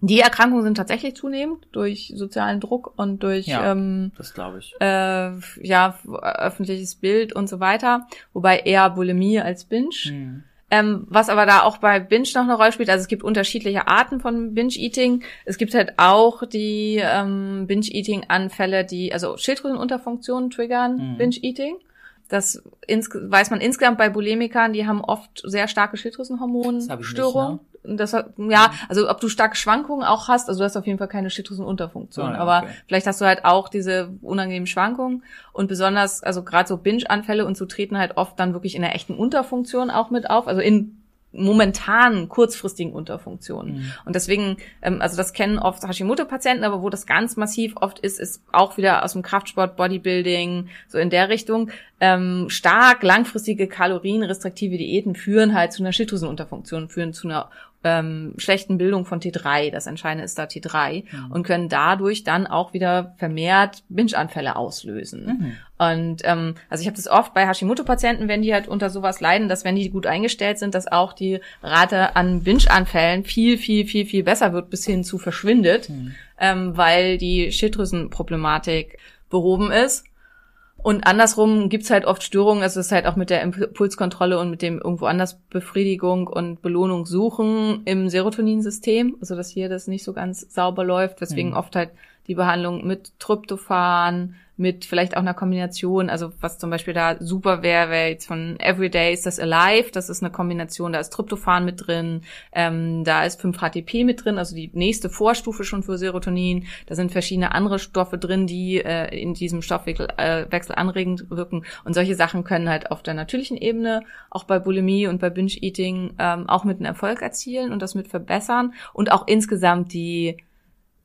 Die Erkrankungen sind tatsächlich zunehmend durch sozialen Druck und durch Ja. ähm, Das glaube ich. äh, ja, öffentliches Bild und so weiter, wobei eher Bulimie als Binge. Hm. Ähm, was aber da auch bei Binge noch eine Rolle spielt, also es gibt unterschiedliche Arten von Binge-Eating. Es gibt halt auch die ähm, Binge-Eating-Anfälle, die, also Schilddrüsenunterfunktionen triggern Mhm. Binge-Eating. Das weiß man insgesamt bei Bulimikern, die haben oft sehr starke Schilddrüsenhormonstörungen. Das, ja, also ob du starke Schwankungen auch hast, also du hast auf jeden Fall keine Schilddrüsenunterfunktion, ja, aber okay. vielleicht hast du halt auch diese unangenehmen Schwankungen und besonders, also gerade so Binge-Anfälle und so treten halt oft dann wirklich in der echten Unterfunktion auch mit auf, also in momentanen, kurzfristigen Unterfunktionen. Mhm. Und deswegen, ähm, also das kennen oft Hashimoto-Patienten, aber wo das ganz massiv oft ist, ist auch wieder aus dem Kraftsport, Bodybuilding, so in der Richtung. Ähm, stark langfristige kalorienrestriktive Diäten führen halt zu einer Schilddrüsenunterfunktion, führen zu einer ähm, schlechten Bildung von T3. Das Entscheidende ist da T3 Mhm. und können dadurch dann auch wieder vermehrt Binge-Anfälle auslösen. Mhm. Und ähm, also ich habe das oft bei Hashimoto-Patienten, wenn die halt unter sowas leiden, dass wenn die gut eingestellt sind, dass auch die Rate an Binge-Anfällen viel, viel, viel, viel besser wird, bis hin zu verschwindet, ähm, weil die Schilddrüsenproblematik behoben ist. Und andersrum gibt's halt oft Störungen, also es ist halt auch mit der Impulskontrolle und mit dem irgendwo anders Befriedigung und Belohnung suchen im Serotoninsystem, also dass hier das nicht so ganz sauber läuft, weswegen Mhm. oft halt die Behandlung mit Tryptophan, mit vielleicht auch einer Kombination, also was zum Beispiel da super wäre, wäre jetzt von Everyday ist das Alive, das ist eine Kombination, da ist Tryptophan mit drin, ähm, da ist 5-HTP mit drin, also die nächste Vorstufe schon für Serotonin, da sind verschiedene andere Stoffe drin, die äh, in diesem Stoffwechsel äh, anregend wirken. Und solche Sachen können halt auf der natürlichen Ebene, auch bei Bulimie und bei Binge-Eating ähm, auch mit einem Erfolg erzielen und das mit verbessern. Und auch insgesamt die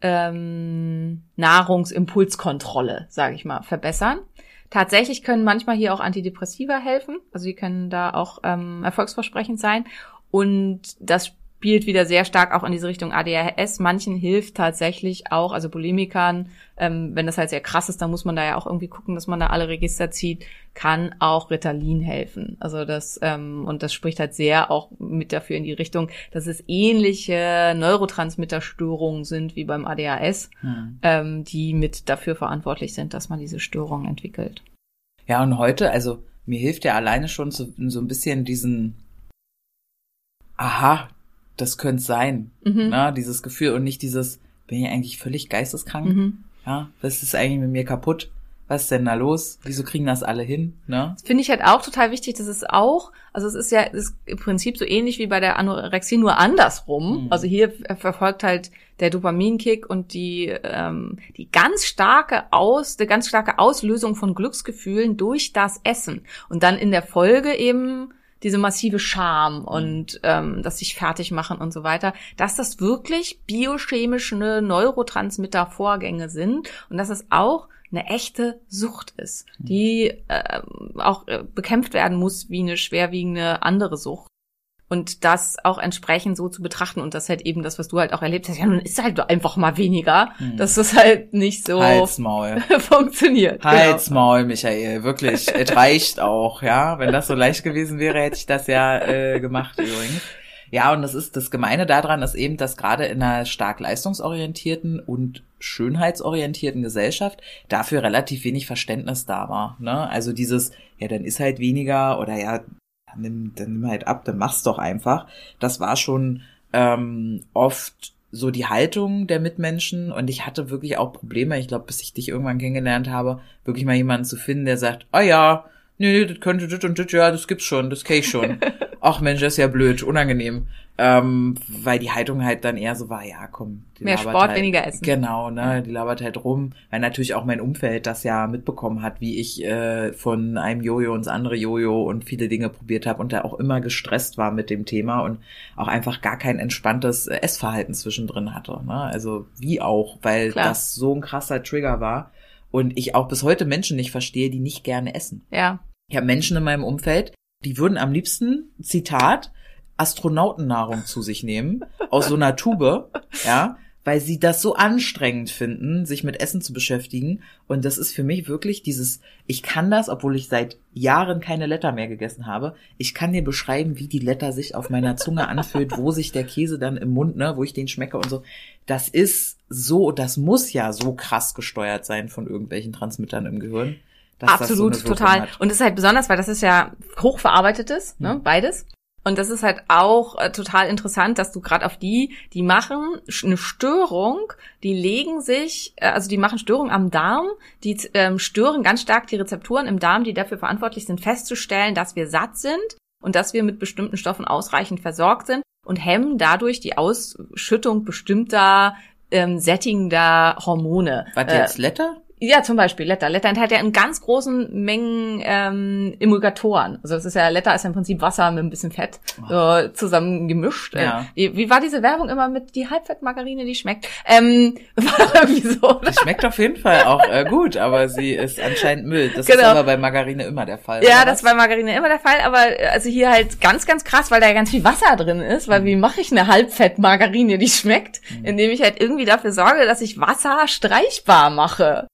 ähm, Nahrungsimpulskontrolle, sage ich mal, verbessern. Tatsächlich können manchmal hier auch Antidepressiva helfen, also die können da auch ähm, erfolgsversprechend sein. Und das spielt wieder sehr stark auch in diese Richtung ADHS. Manchen hilft tatsächlich auch, also Bulimikern, ähm, wenn das halt sehr krass ist, dann muss man da ja auch irgendwie gucken, dass man da alle Register zieht, kann auch Ritalin helfen. Also das, ähm, und das spricht halt sehr auch mit dafür in die Richtung, dass es ähnliche Neurotransmitterstörungen sind wie beim ADHS, Mhm. ähm, die mit dafür verantwortlich sind, dass man diese Störung entwickelt. Ja, und heute, also mir hilft ja alleine schon so, so ein bisschen diesen, aha, das könnte sein, Mhm. ne, dieses Gefühl und nicht dieses, bin ich eigentlich völlig geisteskrank? Mhm. Ja, was ist eigentlich mit mir kaputt? Was ist denn da los? Wieso kriegen das alle hin? Ne? Finde ich halt auch total wichtig, dass es auch, also es ist ja es ist im Prinzip so ähnlich wie bei der Anorexie, nur andersrum. Mhm. Also hier verfolgt halt der Dopaminkick und die, ähm, die ganz starke Aus, die ganz starke Auslösung von Glücksgefühlen durch das Essen. Und dann in der Folge eben diese massive Scham und ähm, das sich fertig machen und so weiter, dass das wirklich biochemische Neurotransmitter-Vorgänge sind und dass es auch eine echte Sucht ist, die ähm, auch äh, bekämpft werden muss wie eine schwerwiegende andere Sucht. Und das auch entsprechend so zu betrachten und das halt eben das, was du halt auch erlebt hast, ja, nun ist halt einfach mal weniger, Hm. dass das halt nicht so Halsmaul. [laughs] funktioniert. Genau. Halsmaul, Michael, wirklich. Es reicht auch, ja. Wenn das so leicht gewesen wäre, hätte ich das ja äh, gemacht übrigens. Ja, und das ist das Gemeine daran ist eben, dass gerade in einer stark leistungsorientierten und schönheitsorientierten Gesellschaft dafür relativ wenig Verständnis da war. Ne? Also dieses, ja, dann ist halt weniger oder ja, dann nimm, dann nimm halt ab, dann mach's doch einfach. Das war schon ähm, oft so die Haltung der Mitmenschen und ich hatte wirklich auch Probleme, ich glaube, bis ich dich irgendwann kennengelernt habe, wirklich mal jemanden zu finden, der sagt, oh ja, nee, nee, das könnte das und das, ja, das gibt's schon, das kenn ich schon. [laughs] Ach Mensch, das ist ja blöd, unangenehm. Ähm, weil die Haltung halt dann eher so war, ja, komm. Mehr Sport, halt, weniger Essen. Genau, ne, die labert halt rum, weil natürlich auch mein Umfeld das ja mitbekommen hat, wie ich äh, von einem Jojo ins andere Jojo und viele Dinge probiert habe und da auch immer gestresst war mit dem Thema und auch einfach gar kein entspanntes äh, Essverhalten zwischendrin hatte. Ne? Also wie auch, weil Klar. das so ein krasser Trigger war und ich auch bis heute Menschen nicht verstehe, die nicht gerne essen. Ja, Ich habe Menschen in meinem Umfeld, die würden am liebsten, Zitat, Astronautennahrung zu sich nehmen, aus so einer Tube, ja, weil sie das so anstrengend finden, sich mit Essen zu beschäftigen. Und das ist für mich wirklich dieses, ich kann das, obwohl ich seit Jahren keine Letter mehr gegessen habe, ich kann dir beschreiben, wie die Letter sich auf meiner Zunge anfühlt, wo sich der Käse dann im Mund, ne, wo ich den schmecke und so. Das ist so, das muss ja so krass gesteuert sein von irgendwelchen Transmittern im Gehirn. Das so absolut, Wirkung total. hat. Und es ist halt besonders, weil das ist ja hochverarbeitetes, ne, Mhm. beides. Und das ist halt auch äh, total interessant, dass du gerade auf die, die machen eine Störung, die legen sich, äh, also die machen Störungen am Darm, die ähm, stören ganz stark die Rezepturen im Darm, die dafür verantwortlich sind, festzustellen, dass wir satt sind und dass wir mit bestimmten Stoffen ausreichend versorgt sind und hemmen dadurch die Ausschüttung bestimmter ähm, sättigender Hormone. Was Äh, jetzt Letter? Ja, zum Beispiel Letter. Letter enthält ja in ganz großen Mengen ähm, Emulgatoren. Also das ist ja, Letter ist ja im Prinzip Wasser mit ein bisschen Fett so zusammen gemischt. Ja. Äh, Wie, wie war diese Werbung immer mit die Halbfettmargarine, die schmeckt? Ähm, [laughs] war irgendwie so. Die schmeckt auf jeden Fall auch äh, gut, aber sie ist anscheinend Müll. Das ist Genau. aber bei Margarine immer der Fall. Ja, oder das was? war Margarine immer der Fall, aber äh, also hier halt ganz, ganz krass, weil da ja ganz viel Wasser drin ist, weil wie mache ich eine Halbfettmargarine, die schmeckt, indem ich halt irgendwie dafür sorge, dass ich Wasser streichbar mache.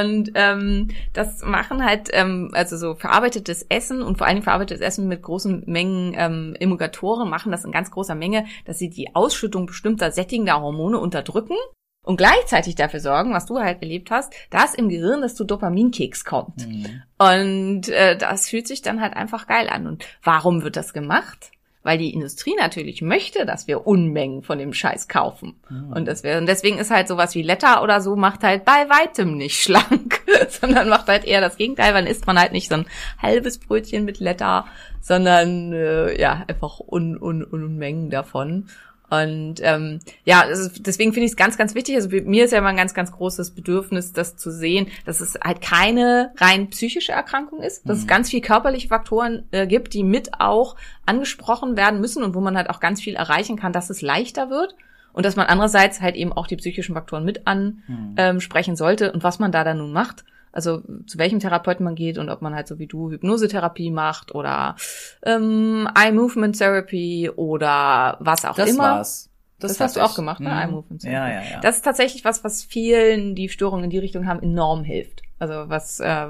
Und ähm, das machen halt, ähm, also so verarbeitetes Essen und vor allem verarbeitetes Essen mit großen Mengen ähm, Emulgatoren machen das in ganz großer Menge, dass sie die Ausschüttung bestimmter sättigender Hormone unterdrücken und gleichzeitig dafür sorgen, was du halt erlebt hast, dass im Gehirn das zu Dopaminkicks kommt. Mhm. Und äh, das fühlt sich dann halt einfach geil an. Und warum wird das gemacht? Weil die Industrie natürlich möchte, dass wir Unmengen von dem Scheiß kaufen. Und, das wär, und deswegen ist halt sowas wie Letter oder so macht halt bei weitem nicht [laughs] schlank, sondern macht halt eher das Gegenteil. Dann isst man halt nicht so ein halbes Brötchen mit Letter, sondern äh, ja, einfach Un Un Unmengen davon. Und ähm, ja, ist, deswegen finde ich es ganz, ganz wichtig. Also mir ist ja immer ein ganz, ganz großes Bedürfnis, das zu sehen, dass es halt keine rein psychische Erkrankung ist, dass es ganz viel körperliche Faktoren äh, gibt, die mit auch angesprochen werden müssen und wo man halt auch ganz viel erreichen kann, dass es leichter wird und dass man andererseits halt eben auch die psychischen Faktoren mit ansprechen ähm, sprechen sollte und was man da dann nun macht. Also zu welchem Therapeuten man geht und ob man halt so wie du Hypnosetherapie macht oder ähm, Eye Movement Therapy oder was auch Das immer. war's. Das, hat hast du auch gemacht, ne? Mhm. Eye Movement Therapy. Ja, ja, ja. Das ist tatsächlich was, was vielen, die Störungen in die Richtung haben, enorm hilft. Also was äh,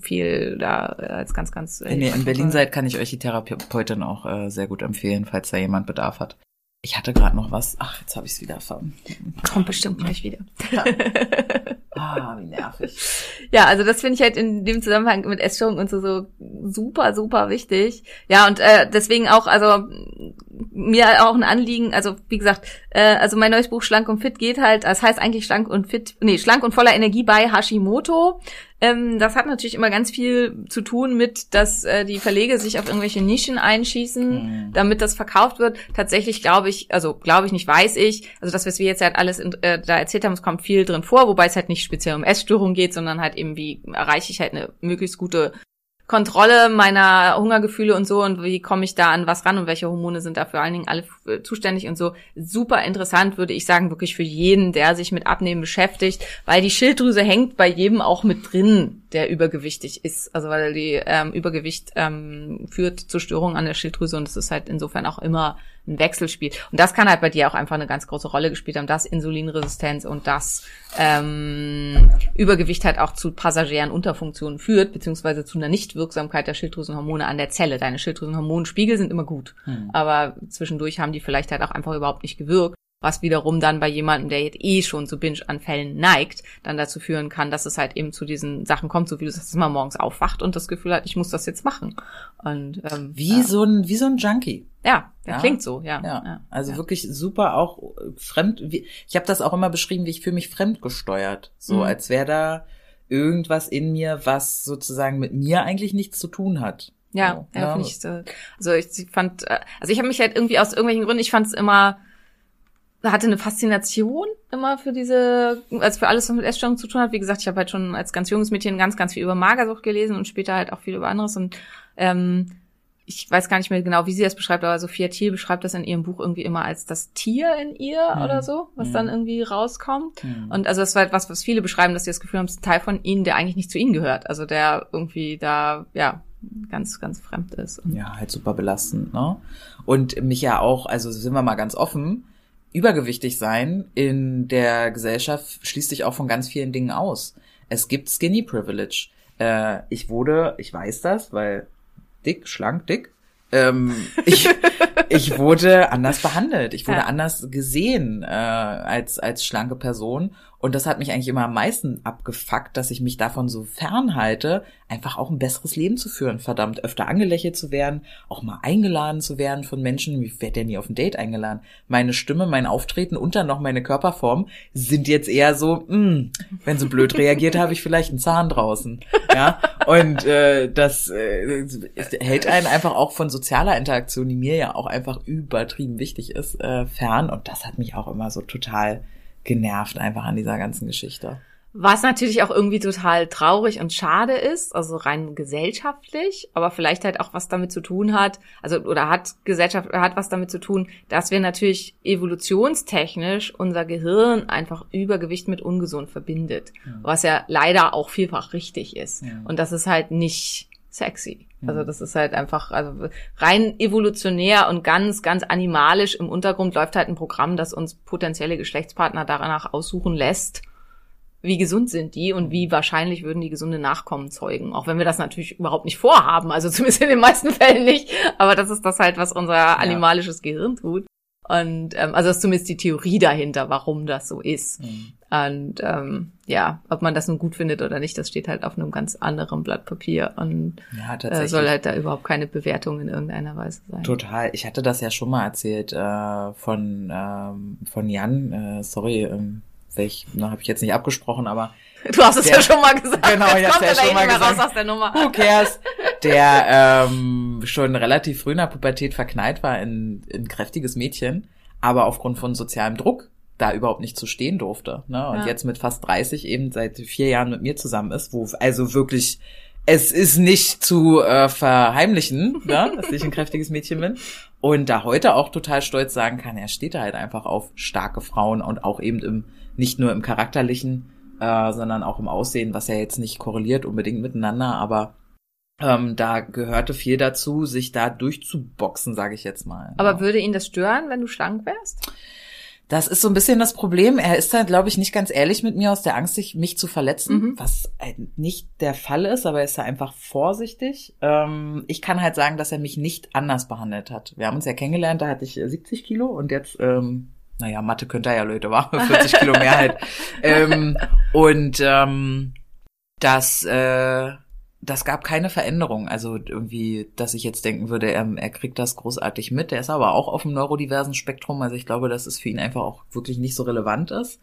viel da als ganz, ganz. Wenn ihr in Berlin seid, kann ich euch die Therapeutin auch äh, sehr gut empfehlen, falls da jemand Bedarf hat. Ich hatte gerade noch was. Ach, jetzt habe ich es wieder verloren. Kommt bestimmt gleich wieder. [laughs] Ah, wie nervig. Ja, also das finde ich halt in dem Zusammenhang mit Essstörungen und so, so super, super wichtig. Ja, und äh, deswegen auch, also mir auch ein Anliegen, also wie gesagt, äh, also mein neues Buch Schlank und Fit geht halt, das heißt eigentlich Schlank und Fit, nee, Schlank und voller Energie bei Hashimoto. Ähm, das hat natürlich immer ganz viel zu tun mit, dass äh, die Verlege sich auf irgendwelche Nischen einschießen, damit das verkauft wird. Tatsächlich glaube ich, also glaube ich nicht, weiß ich, also das, was wir jetzt halt alles in, äh, da erzählt haben, es kommt viel drin vor, wobei es halt nicht speziell um Essstörungen geht, sondern halt eben, wie erreiche ich halt eine möglichst gute Kontrolle meiner Hungergefühle und so und wie komme ich da an was ran und welche Hormone sind da vor allen Dingen alle äh, zuständig und so. Super interessant, würde ich sagen, wirklich für jeden, der sich mit Abnehmen beschäftigt, weil die Schilddrüse hängt bei jedem auch mit drin, der übergewichtig ist. Also weil die ähm, Übergewicht ähm, führt zu Störungen an der Schilddrüse und es ist halt insofern auch immer ein Wechselspiel. Und das kann halt bei dir auch einfach eine ganz große Rolle gespielt haben, dass Insulinresistenz und das ähm, Übergewicht halt auch zu passagieren Unterfunktionen führt, beziehungsweise zu einer Nichtwirksamkeit der Schilddrüsenhormone an der Zelle. Deine Schilddrüsenhormonspiegel sind immer gut, aber zwischendurch haben die vielleicht halt auch einfach überhaupt nicht gewirkt. Was wiederum dann bei jemandem, der jetzt eh schon zu Binge-Anfällen neigt, dann dazu führen kann, dass es halt eben zu diesen Sachen kommt, so wie du sagst, dass man morgens aufwacht und das Gefühl hat, ich muss das jetzt machen. Und ähm, Wie ja, so ein, wie so ein Junkie. Ja, Ja. klingt so, ja. Ja, also ja. wirklich super auch äh, fremd. Ich habe das auch immer beschrieben, wie ich fühle mich fremdgesteuert. So Mhm. als wäre da irgendwas in mir, was sozusagen mit mir eigentlich nichts zu tun hat. Ja, So, ja, ne? finde ich so. Also ich fand, äh, also ich habe mich halt irgendwie aus irgendwelchen Gründen, ich fand es immer, hatte eine Faszination immer für diese, also für alles, was mit Essstörungen zu tun hat. Wie gesagt, ich habe halt schon als ganz junges Mädchen ganz, ganz viel über Magersucht gelesen und später halt auch viel über anderes und ähm, ich weiß gar nicht mehr genau, wie sie das beschreibt, aber Sophia Thiel beschreibt das in ihrem Buch irgendwie immer als das Tier in ihr Mhm. oder so, was Mhm. dann irgendwie rauskommt. Mhm. Und also das war halt was, was viele beschreiben, dass sie das Gefühl haben, es ist ein Teil von ihnen, der eigentlich nicht zu ihnen gehört. Also der irgendwie da, ja, ganz, ganz fremd ist. Ja, halt super belastend, ne? Und mich ja auch, also sind wir mal ganz offen, übergewichtig sein in der Gesellschaft schließt sich auch von ganz vielen Dingen aus. Es gibt Skinny Privilege. Äh, ich wurde, ich weiß das, weil dick, schlank, dick. Ähm, ich, [laughs] ich wurde anders behandelt. Ich wurde Ja. anders gesehen äh, als als schlanke Person Und das hat mich eigentlich immer am meisten abgefuckt, dass ich mich davon so fernhalte, einfach auch ein besseres Leben zu führen, verdammt öfter angelächelt zu werden, auch mal eingeladen zu werden von Menschen. Ich werde ja nie auf ein Date eingeladen. Meine Stimme, mein Auftreten und dann noch meine Körperform sind jetzt eher so, mh, wenn so blöd reagiert, habe ich vielleicht einen Zahn draußen. Ja, und äh, das äh, hält einen einfach auch von sozialer Interaktion, die mir ja auch einfach übertrieben wichtig ist, äh, fern. Und das hat mich auch immer so total genervt einfach an dieser ganzen Geschichte. Was natürlich auch irgendwie total traurig und schade ist, also rein gesellschaftlich, aber vielleicht halt auch was damit zu tun hat, also oder hat Gesellschaft hat was damit zu tun, dass wir natürlich evolutionstechnisch unser Gehirn einfach Übergewicht mit ungesund verbindet, ja. was ja leider auch vielfach richtig ist. Ja. Und das ist halt nicht sexy. Also das ist halt einfach, also rein evolutionär und ganz, ganz animalisch im Untergrund läuft halt ein Programm, das uns potenzielle Geschlechtspartner danach aussuchen lässt, wie gesund sind die und wie wahrscheinlich würden die gesunde Nachkommen zeugen. Auch wenn wir das natürlich überhaupt nicht vorhaben, also [laughs] zumindest in den meisten Fällen nicht. Aber das ist das halt, was unser animalisches Gehirn tut. Und ähm, also das ist zumindest die Theorie dahinter, warum das so ist. Mhm. Und ähm, ja, ob man das nun gut findet oder nicht, das steht halt auf einem ganz anderen Blatt Papier und ja, äh, soll halt da überhaupt keine Bewertung in irgendeiner Weise sein. Total. Ich hatte das ja schon mal erzählt äh, von ähm, von Jan. Äh, sorry, ähm, welch, na, habe ich jetzt nicht abgesprochen, aber [laughs] Du hast es der, ja schon mal gesagt. Genau, ich hab's ja schon mal gesagt. Raus aus der Nummer. Who cares? Der ähm, schon relativ früh in der Pubertät verknallt war in, in kräftiges Mädchen, aber aufgrund von sozialem Druck da überhaupt nicht zu stehen durfte. Ne? Und ja. jetzt mit fast 30 eben seit vier Jahren mit mir zusammen ist, wo also wirklich es ist nicht zu äh, verheimlichen, ne? [laughs] dass ich ein kräftiges Mädchen bin. Und da heute auch total stolz sagen kann, er steht da halt einfach auf starke Frauen und auch eben im, nicht nur im charakterlichen, äh, sondern auch im Aussehen, was ja jetzt nicht korreliert unbedingt miteinander, aber ähm, da gehörte viel dazu, sich da durchzuboxen, sage ich jetzt mal. Aber ja. würde ihn das stören, wenn du schlank wärst? Das ist so ein bisschen das Problem. Er ist da, glaube ich, nicht ganz ehrlich mit mir aus der Angst, mich zu verletzen, mhm. was nicht der Fall ist, aber er ist da einfach vorsichtig. Ähm, ich kann halt sagen, dass er mich nicht anders behandelt hat. Wir haben uns ja kennengelernt, da hatte ich 70 Kilo und jetzt ähm, naja, Mathe könnte er ja Leute, war [laughs] 40 Kilo mehr halt. ähm, und ähm, das, äh, das gab keine Veränderung. Also irgendwie, dass ich jetzt denken würde, er, er kriegt das großartig mit. Der ist aber auch auf dem neurodiversen Spektrum. Also ich glaube, dass es für ihn einfach auch wirklich nicht so relevant ist.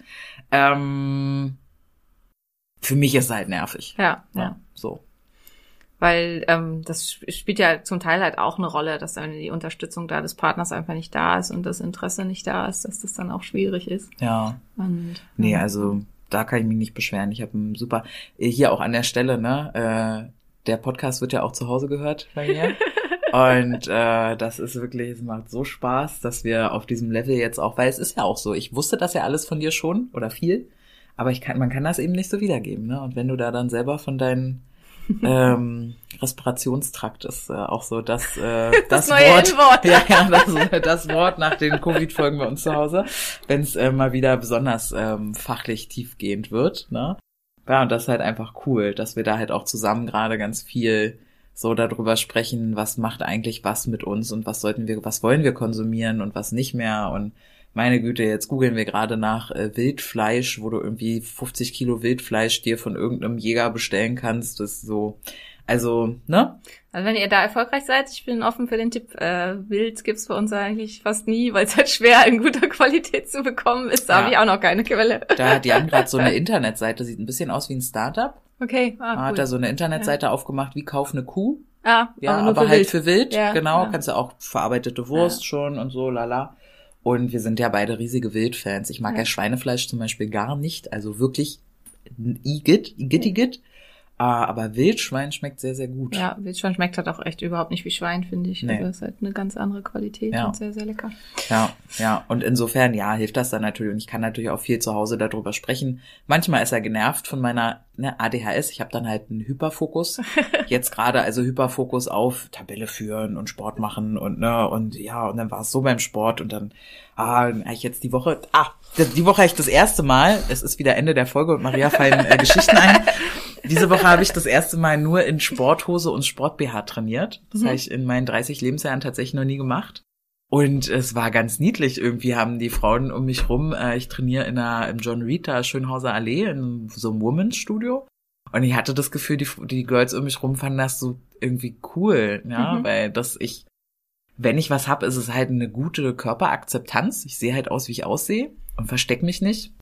Ähm, für mich ist es halt nervig. Ja, ja. ja so weil ähm, das spielt ja zum Teil halt auch eine Rolle, dass dann die Unterstützung da des Partners einfach nicht da ist und das Interesse nicht da ist, dass das dann auch schwierig ist. Ja. Und, nee, also da kann ich mich nicht beschweren. Ich habe ein super hier auch an der Stelle, ne? Äh, der Podcast wird ja auch zu Hause gehört bei mir. [laughs] Und äh, das ist wirklich, es macht so Spaß, dass wir auf diesem Level jetzt auch, weil es ist ja auch so, ich wusste das ja alles von dir schon oder viel, aber ich kann, man kann das eben nicht so wiedergeben, ne? Und wenn du da dann selber von deinen [laughs] ähm, Respirationstrakt ist äh, auch so das, äh, das, das neue Wort. Wort. Ja, ja, das, das Wort nach den Covid-Folgen bei uns zu Hause, wenn es äh, mal wieder besonders ähm, fachlich tiefgehend wird. Ne? Ja, und das ist halt einfach cool, dass wir da halt auch zusammen gerade ganz viel so darüber sprechen, was macht eigentlich was mit uns und was sollten wir, was wollen wir konsumieren und was nicht mehr und meine Güte, jetzt googeln wir gerade nach äh, Wildfleisch, wo du irgendwie 50 Kilo Wildfleisch dir von irgendeinem Jäger bestellen kannst. Das ist so, also, ne? Also wenn ihr da erfolgreich seid, ich bin offen für den Tipp. Äh, Wild gibt's bei uns eigentlich fast nie, weil es halt schwer in guter Qualität zu bekommen ist. Da ja. habe ich auch noch keine Quelle. Da hat Jan gerade so eine [laughs] Internetseite, sieht ein bisschen aus wie ein Startup. Okay. Ah, cool. Hat da so eine Internetseite ja. aufgemacht, wie kauf eine Kuh. Ah, ja, aber, aber für halt wild. für Wild, ja, genau. Kannst du auch verarbeitete Wurst schon und so, lala. Und wir sind ja beide riesige Wildfans. Ich mag ja, ja Schweinefleisch zum Beispiel gar nicht. Also wirklich Igitt, Igitt, Igitt. Ah, aber Wildschwein schmeckt sehr, sehr gut. Ja, Wildschwein schmeckt halt auch echt überhaupt nicht wie Schwein, finde ich. Nee. Also ist halt eine ganz andere Qualität ja. und sehr, sehr lecker. Ja, ja. Und insofern, ja, hilft das dann natürlich. Und ich kann natürlich auch viel zu Hause darüber sprechen. Manchmal ist er genervt von meiner ne, ADHS. Ich habe dann halt einen Hyperfokus. [laughs] Jetzt gerade also Hyperfokus auf Tabelle führen und Sport machen und ne, und ja, und dann war es so beim Sport und dann, ah, ich jetzt die Woche, ah, die Woche ich das erste Mal, es ist wieder Ende der Folge und Maria fallen äh, Geschichten ein. [laughs] Diese Woche habe ich das erste Mal nur in Sporthose und Sport-BH trainiert. Das mhm. habe ich in meinen 30 Lebensjahren tatsächlich noch nie gemacht. Und es war ganz niedlich. Irgendwie haben die Frauen um mich rum, äh, ich trainiere in einer, im John Rita Schönhauser Allee in so einem Women's Studio. Und ich hatte das Gefühl, die, die Girls um mich rum fanden das so irgendwie cool, ja, Mhm. weil das ich, wenn ich was hab, ist es halt eine gute Körperakzeptanz. Ich sehe halt aus, wie ich aussehe und versteck mich nicht.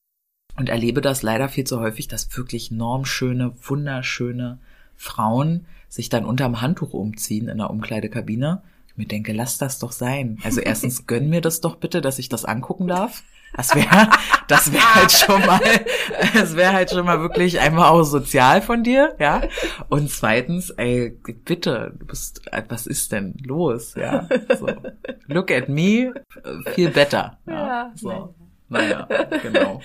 Und erlebe das leider viel zu häufig, dass wirklich normschöne, wunderschöne Frauen sich dann unterm Handtuch umziehen in der Umkleidekabine. Ich mir denke, lass das doch sein. Also [laughs] erstens gönn mir das doch bitte, dass ich das angucken darf. Das wäre, [laughs] das wäre halt schon mal, das wäre halt schon mal wirklich einmal auch sozial von dir, ja. Und zweitens, ey, bitte, du bist, was ist denn los, ja? So. Look at me, feel better. Ja, Ja, so. Naja, genau.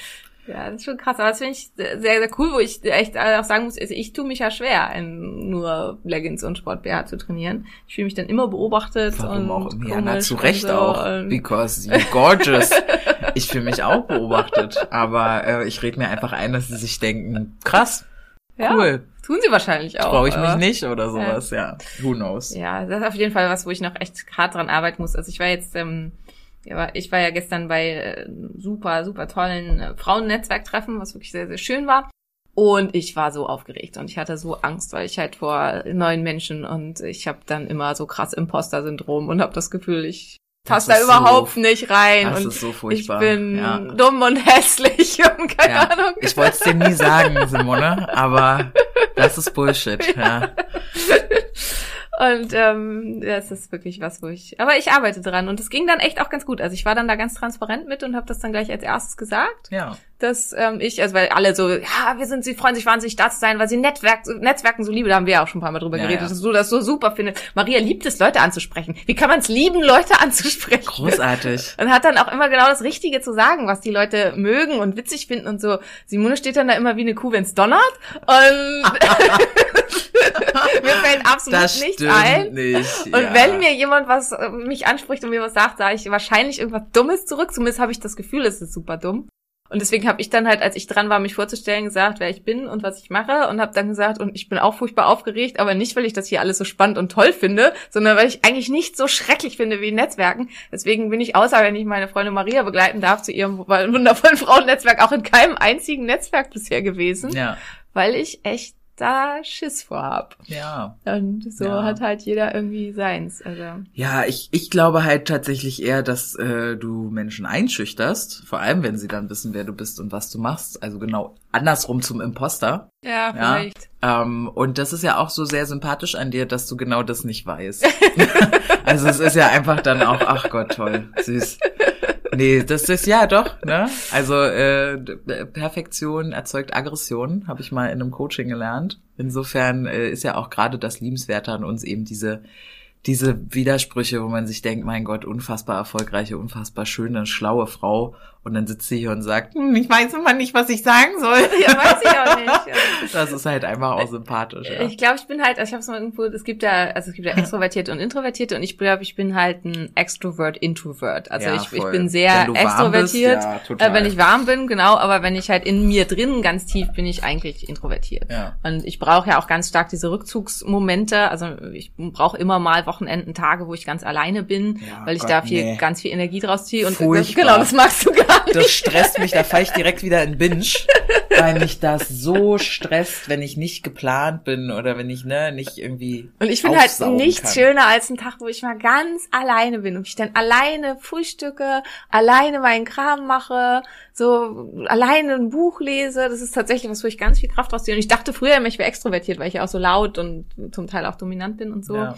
Ja, das ist schon krass. Aber das finde ich sehr, sehr cool, wo ich echt auch sagen muss, also ich tue mich ja schwer, in nur Leggings und Sport BH zu trainieren. Ich fühle mich dann immer beobachtet Warum und auch immer? Ja, na, komisch zu Recht so auch. Because you're gorgeous. ich fühle mich auch beobachtet. Aber äh, ich rede mir einfach ein, dass sie sich denken, krass, ja, cool. Tun sie wahrscheinlich auch. Traue ich mich nicht oder sowas, ja. Who knows? Ja, das ist auf jeden Fall was, wo ich noch echt hart dran arbeiten muss. Also ich war jetzt, ähm, ja, ich war ja gestern bei äh, super, super tollen äh, Frauennetzwerktreffen, was wirklich sehr, sehr schön war. Und ich war so aufgeregt und ich hatte so Angst, weil ich halt vor neuen Menschen und ich habe dann immer so krass Imposter-Syndrom und habe das Gefühl, ich Das passe da ist so- überhaupt nicht rein Das und ist so ich furchtbar. bin ja. dumm und [laughs] hässlich und keine Ja. Ahnung. Ich wollte es dir nie sagen, [laughs] Simone, aber das ist Bullshit. Ja. [laughs] Und ähm, das ist wirklich was, wo ich. Aber ich arbeite dran und es ging dann echt auch ganz gut. Also ich war dann da ganz transparent mit und habe das dann gleich als erstes gesagt, ja. dass ähm, ich, also weil alle so, ja, wir sind, sie freuen sich wahnsinnig da zu sein, weil sie Netzwerk, Netzwerken so liebe. Da haben wir ja auch schon ein paar Mal drüber Ja, geredet, ja. dass du das so super findest. Maria liebt es, Leute anzusprechen. Wie kann man es lieben, Leute anzusprechen? Großartig. [laughs] Und hat dann auch immer genau das Richtige zu sagen, was die Leute mögen und witzig finden und so. Simone steht dann da immer wie eine Kuh, wenn's donnert. Und [laughs] [laughs] [laughs] mir fällt absolut Das nichts ein. nicht. Und ja. wenn mir jemand was äh, mich anspricht und mir was sagt, sage ich wahrscheinlich irgendwas Dummes zurück. Zumindest habe ich das Gefühl, es ist super dumm. Und deswegen habe ich dann halt, als ich dran war, mich vorzustellen, gesagt, wer ich bin und was ich mache und habe dann gesagt, und ich bin auch furchtbar aufgeregt, aber nicht, weil ich das hier alles so spannend und toll finde, sondern weil ich eigentlich nicht so schrecklich finde wie Netzwerken. Deswegen bin ich, außer wenn ich meine Freundin Maria begleiten darf zu ihrem wundervollen [laughs] Frauennetzwerk, auch in keinem einzigen Netzwerk bisher gewesen, Ja, weil ich echt da Schiss vor hab. ja. Und so Ja. hat halt jeder irgendwie seins. Also Ja, ich, ich glaube halt tatsächlich eher, dass äh, du Menschen einschüchterst, vor allem wenn sie dann wissen, wer du bist und was du machst. Also genau andersrum zum Imposter. Ja, Ja. vielleicht. Ähm, und das ist ja auch so sehr sympathisch an dir, dass du genau das nicht weißt. [laughs] [laughs] also es ist ja einfach dann auch, ach Gott, toll, süß. Nee, das ist ja doch, ne? Also äh, Perfektion erzeugt Aggression, habe ich mal in einem Coaching gelernt. Insofern äh, ist ja auch gerade das Liebenswerte an uns eben diese diese Widersprüche, wo man sich denkt, mein Gott, unfassbar erfolgreiche, unfassbar schöne, schlaue Frau. Und dann sitzt sie hier und sagt, hm, ich weiß immer nicht, was ich sagen soll. [laughs] Ja, weiß ich auch nicht. [laughs] Das ist halt einfach auch sympathisch. Ja. Ich glaube, ich bin halt, also ich habe es mal irgendwo, es gibt ja, also es gibt ja [laughs] Extrovertierte und Introvertierte und ich glaube, ich bin halt ein Extrovert-Introvert. Also Ja, ich, ich bin sehr extrovertiert, bist, ja, äh, wenn ich warm bin, genau, aber wenn ich halt in mir drin ganz tief bin ich eigentlich introvertiert. Ja. Und ich brauche ja auch ganz stark diese Rückzugsmomente. Also ich brauche immer mal Wochenenden, Tage, wo ich ganz alleine bin, Ja, weil ich Gott, da viel, nee. ganz viel Energie draus ziehe. Und Furchtbar. genau, das magst du gar nicht. Das stresst mich, da falle ich direkt wieder in Binge, weil mich das so stresst, wenn ich nicht geplant bin oder wenn ich ne nicht irgendwie Und ich finde halt nichts kann. schöner als ein Tag, wo ich mal ganz alleine bin und ich dann alleine frühstücke, alleine meinen Kram mache, so alleine ein Buch lese. Das ist tatsächlich was, wo ich ganz viel Kraft rausziehe. Und ich dachte früher immer, ich wäre extrovertiert, weil ich ja auch so laut und zum Teil auch dominant bin und so. Ja.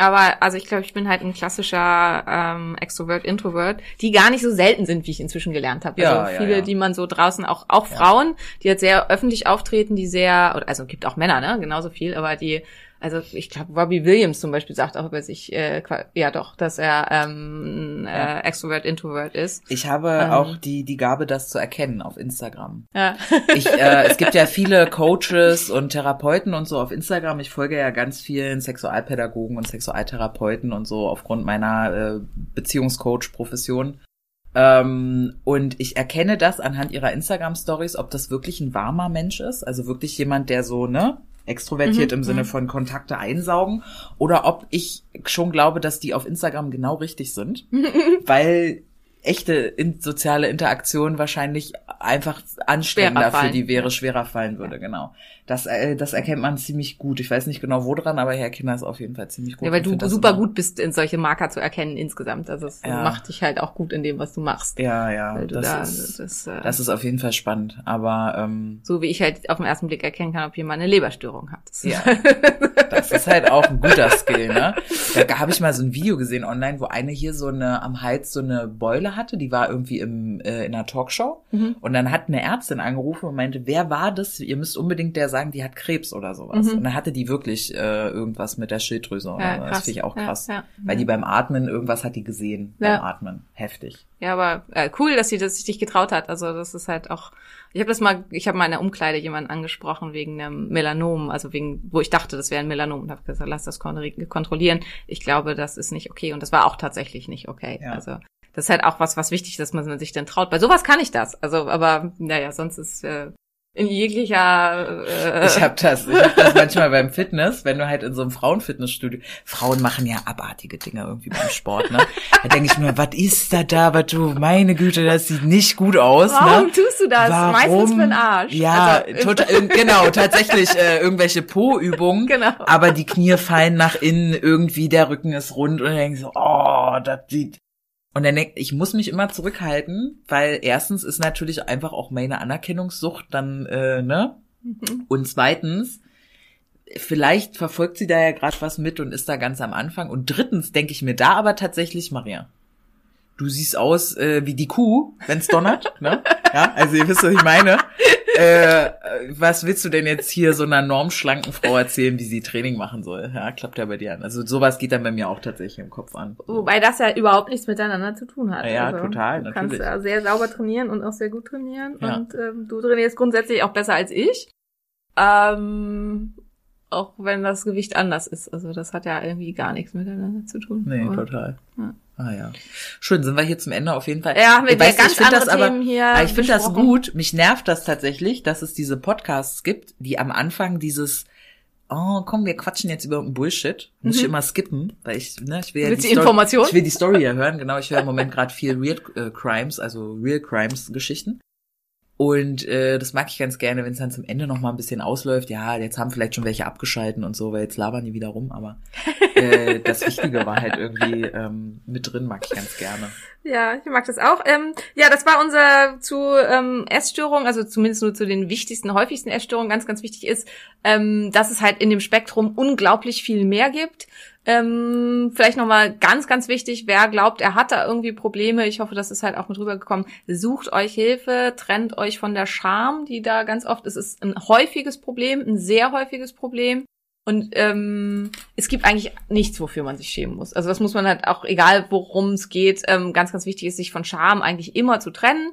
Aber also ich glaube, ich bin halt ein klassischer ähm, Extrovert, Introvert, die gar nicht so selten sind, wie ich inzwischen gelernt habe. Ja, also ja, viele, ja. die man so draußen auch auch Frauen, die halt sehr öffentlich auftreten, die sehr also gibt auch Männer, ne, genauso viel, aber die also ich glaube, Robbie Williams zum Beispiel sagt auch über sich, äh, ja doch, dass er ähm, äh, Extrovert, Introvert ist. Ich habe Ähm. auch die die Gabe, das zu erkennen auf Instagram. Ja. Ich, äh, [laughs] es gibt ja viele Coaches und Therapeuten und so auf Instagram. Ich folge ja ganz vielen Sexualpädagogen und Sexualtherapeuten und so aufgrund meiner äh, Beziehungscoach-Profession. Ähm, und ich erkenne das anhand ihrer Instagram-Stories, ob das wirklich ein warmer Mensch ist, also wirklich jemand, der so, ne, extrovertiert im Sinne von Kontakte einsaugen oder ob ich schon glaube, dass die auf Instagram genau richtig sind, [laughs] weil echte in, soziale Interaktion wahrscheinlich einfach anstrengender für die wäre, schwerer fallen würde, genau. Das, äh, das erkennt man ziemlich gut. Ich weiß nicht genau wo dran, aber Herr Kinder ist auf jeden Fall ziemlich gut. Ja, weil du super gut bist, in solche Marker zu erkennen insgesamt. Also es Ja. macht dich halt auch gut in dem, was du machst. Ja, ja, das, da, ist, das, äh, das ist auf jeden Fall spannend. Aber ähm, so wie ich halt auf den ersten Blick erkennen kann, ob jemand eine Leberstörung hat. Das ist- Ja. [laughs] Das ist halt auch ein guter Skill, ne? Da habe ich mal so ein Video gesehen online, wo eine hier so eine am Hals so eine Beule hatte, die war irgendwie im, äh, in einer Talkshow. Mhm. Und dann hat eine Ärztin angerufen und meinte, wer war das? Ihr müsst unbedingt der sagen, die hat Krebs oder sowas. Mhm. Und dann hatte die wirklich äh, irgendwas mit der Schilddrüse. Oder Ja, so. Das finde ich auch Ja, krass. ja. Weil die beim Atmen, irgendwas hat die gesehen Ja. beim Atmen. Heftig. Ja, aber äh, cool, dass sie das sich getraut hat. Also das ist halt auch. Ich habe das mal, ich habe mal in der Umkleide jemanden angesprochen wegen einem Melanom, also wegen, wo ich dachte, das wäre ein Melanom und habe gesagt, lass das kon- kontrollieren. Ich glaube, das ist nicht okay und das war auch tatsächlich nicht okay. Ja. Also das ist halt auch was, was wichtig, ist, dass man sich dann traut. Bei sowas kann ich das. Also, aber naja, sonst ist äh, in jeglicher. Äh, Ich habe das, ich hab das manchmal beim Fitness, wenn du halt in so einem Frauenfitnessstudio, Frauen machen ja abartige Dinge irgendwie beim Sport, ne? Da denke ich mir, was ist da da, was du, meine Güte, das sieht nicht gut aus, Warum ne? tust du das? Warum? Meistens für den Arsch. Ja, Also, total, äh, genau, tatsächlich äh, irgendwelche Po-Übungen, [laughs] Genau. aber die Knie fallen nach innen, irgendwie der Rücken ist rund und ich so, oh, das sieht und dann denk, ich muss mich immer zurückhalten, weil erstens ist natürlich einfach auch meine Anerkennungssucht dann, äh, ne? Mhm. Und zweitens, vielleicht verfolgt sie da ja gerade was mit und ist da ganz am Anfang. Und drittens denke ich mir da aber tatsächlich, Maria, du siehst aus äh, wie die Kuh, wenn's donnert, [laughs] ne? Ja, also ihr wisst, was ich meine. Äh, was willst du denn jetzt hier so einer normschlanken Frau erzählen, wie sie Training machen soll? Ja, klappt ja bei dir an. Also sowas geht dann bei mir auch tatsächlich im Kopf an. Wobei das ja überhaupt nichts miteinander zu tun hat. Ja, also, total, Du kannst natürlich. ja sehr sauber trainieren und auch sehr gut trainieren. Ja. Und ähm, du trainierst grundsätzlich auch besser als ich. Ähm, auch wenn das Gewicht anders ist. Also das hat ja irgendwie gar nichts miteinander zu tun. Nee, Aber- total. Ja. Ah ja. Schön, sind wir hier zum Ende auf jeden Fall. Ja, wir Weißt ganz ich find andere Themen hier aber ich finde das gut. Mich nervt das tatsächlich, dass es diese Podcasts gibt, die am Anfang dieses Oh, komm, wir quatschen jetzt über Bullshit. Muss ich immer skippen, weil ich, ne, ich will ja Mhm. Willst die, die Story? Ich will die Story ja hören, genau. Ich höre im Moment gerade viel Real äh, Crimes, also Real Crimes Geschichten. Und äh, das mag ich ganz gerne, wenn es dann zum Ende noch mal ein bisschen ausläuft. Ja, jetzt haben vielleicht schon welche abgeschalten und so, weil jetzt labern die wieder rum. Aber [laughs] äh, das Wichtige war halt irgendwie ähm, mit drin, mag ich ganz gerne. Ja, ich mag das auch. Ähm, ja, das war unser zu ähm, Essstörungen, also zumindest nur zu den wichtigsten, häufigsten Essstörungen ganz, ganz wichtig ist, ähm, dass es halt in dem Spektrum unglaublich viel mehr gibt. Ähm, vielleicht nochmal ganz, ganz wichtig, wer glaubt, er hat da irgendwie Probleme, ich hoffe, das ist halt auch mit rübergekommen, sucht euch Hilfe, trennt euch von der Scham, die da ganz oft, es ist ein häufiges Problem, ein sehr häufiges Problem. Und ähm, es gibt eigentlich nichts, wofür man sich schämen muss. Also das muss man halt auch, egal worum es geht, ähm, ganz, ganz wichtig ist, sich von Scham eigentlich immer zu trennen.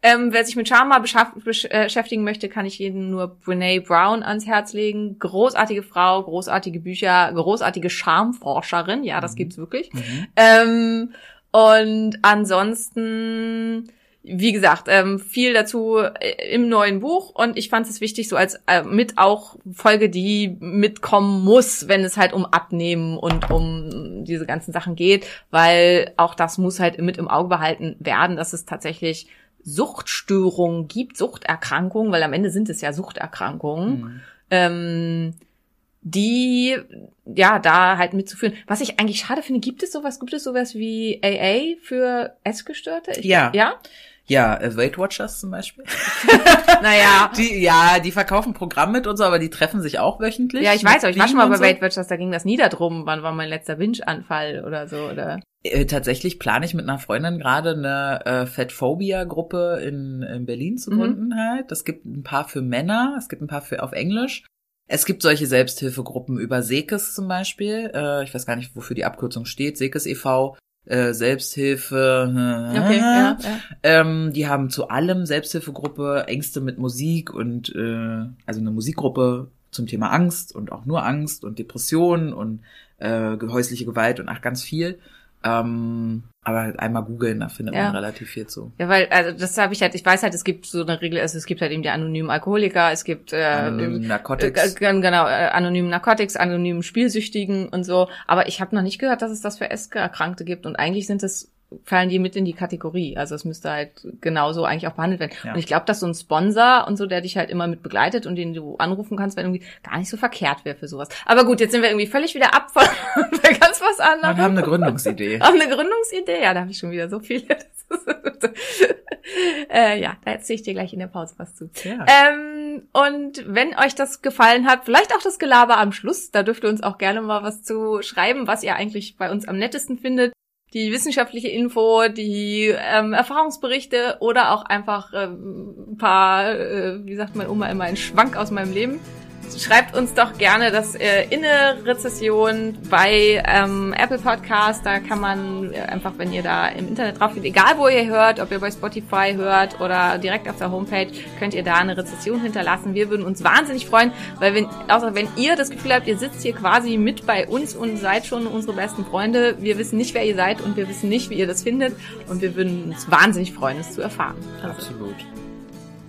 Ähm, wer sich mit besch äh, beschäftigen möchte, kann ich jedem nur Brene Brown ans Herz legen. Großartige Frau, großartige Bücher, großartige Schamforscherin. Ja, das gibt's wirklich. Ähm, und ansonsten, wie gesagt, ähm, viel dazu äh, im neuen Buch und ich fand es wichtig, so als äh, mit auch Folge, die mitkommen muss, wenn es halt um Abnehmen und um diese ganzen Sachen geht, weil auch das muss halt mit im Auge behalten werden, dass es tatsächlich Suchtstörungen gibt, Suchterkrankungen, weil am Ende sind es ja Suchterkrankungen. Mhm. Ähm, die ja da halt mitzuführen. Was ich eigentlich schade finde, gibt es sowas, gibt es sowas wie AA für Essgestörte? Ich, Ja. Ja? Ja, äh, Weight Watchers zum Beispiel. [laughs] Naja. Die, ja, die verkaufen Programm mit und so, aber die treffen sich auch wöchentlich. Ja, ich weiß, aber ich war schon mal bei so. Weight Watchers, da ging das nieder drum, wann war mein letzter Binge-Anfall oder so, oder? Äh, tatsächlich plane ich mit einer Freundin gerade eine äh, Fatphobia-Gruppe in, in Berlin zu Mhm. gründen halt. Es gibt ein paar für Männer, es gibt ein paar für auf Englisch. Es gibt solche Selbsthilfegruppen über Sekes zum Beispiel. Äh, ich weiß gar nicht, wofür die Abkürzung steht. Sekes e.V., äh, Selbsthilfe. äh, Okay, ja, ja. Ähm, die haben zu allem Selbsthilfegruppe, Ängste mit Musik und äh, also eine Musikgruppe zum Thema Angst und auch nur Angst und Depressionen und äh, häusliche Gewalt und ach ganz viel. Ähm, aber halt einmal googeln, da findet Ja. man relativ viel zu. Ja, weil, also das habe ich halt, ich weiß halt, es gibt so eine Regel, also es gibt halt eben die anonymen Alkoholiker, es gibt äh, Anonyme äh, Narcotics. äh, genau, äh, anonymen Narcotics, anonymen Spielsüchtigen und so. Aber ich habe noch nicht gehört, dass es das für Esske-Erkrankte gibt. Und eigentlich sind es fallen die mit in die Kategorie. Also es müsste halt genauso eigentlich auch behandelt werden. Ja. Und ich glaube, dass so ein Sponsor und so, der dich halt immer mit begleitet und den du anrufen kannst, wenn irgendwie gar nicht so verkehrt wäre für sowas. Aber gut, jetzt sind wir irgendwie völlig wieder ab von [laughs] ganz was anderem. Wir haben eine Gründungsidee. [laughs] Auch eine Gründungsidee? Ja, da habe ich schon wieder so viele. [laughs] äh, ja, da erzähle ich dir gleich in der Pause was zu. Ja. Ähm, und wenn euch das gefallen hat, vielleicht auch das Gelaber am Schluss, da dürft ihr uns auch gerne mal was zu schreiben, was ihr eigentlich bei uns am nettesten findet. Die wissenschaftliche Info, die ähm, Erfahrungsberichte oder auch einfach ähm, ein paar, äh, wie sagt meine Oma immer, ein Schwank aus meinem Leben. Schreibt uns doch gerne das äh, in eine Rezession bei ähm, Apple Podcast. Da kann man äh, einfach, wenn ihr da im Internet drauf geht, egal wo ihr hört, ob ihr bei Spotify hört oder direkt auf der Homepage, könnt ihr da eine Rezession hinterlassen. Wir würden uns wahnsinnig freuen, weil wenn, außer wenn ihr das Gefühl habt, ihr sitzt hier quasi mit bei uns und seid schon unsere besten Freunde. Wir wissen nicht, wer ihr seid und wir wissen nicht, wie ihr das findet. Und wir würden uns wahnsinnig freuen, es zu erfahren. Also, Absolut.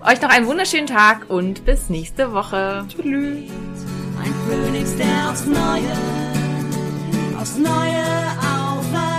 Euch noch einen wunderschönen Tag und bis nächste Woche. Tschüss. Ein Phönix, der aufs Neue, aufs Neue aufwacht.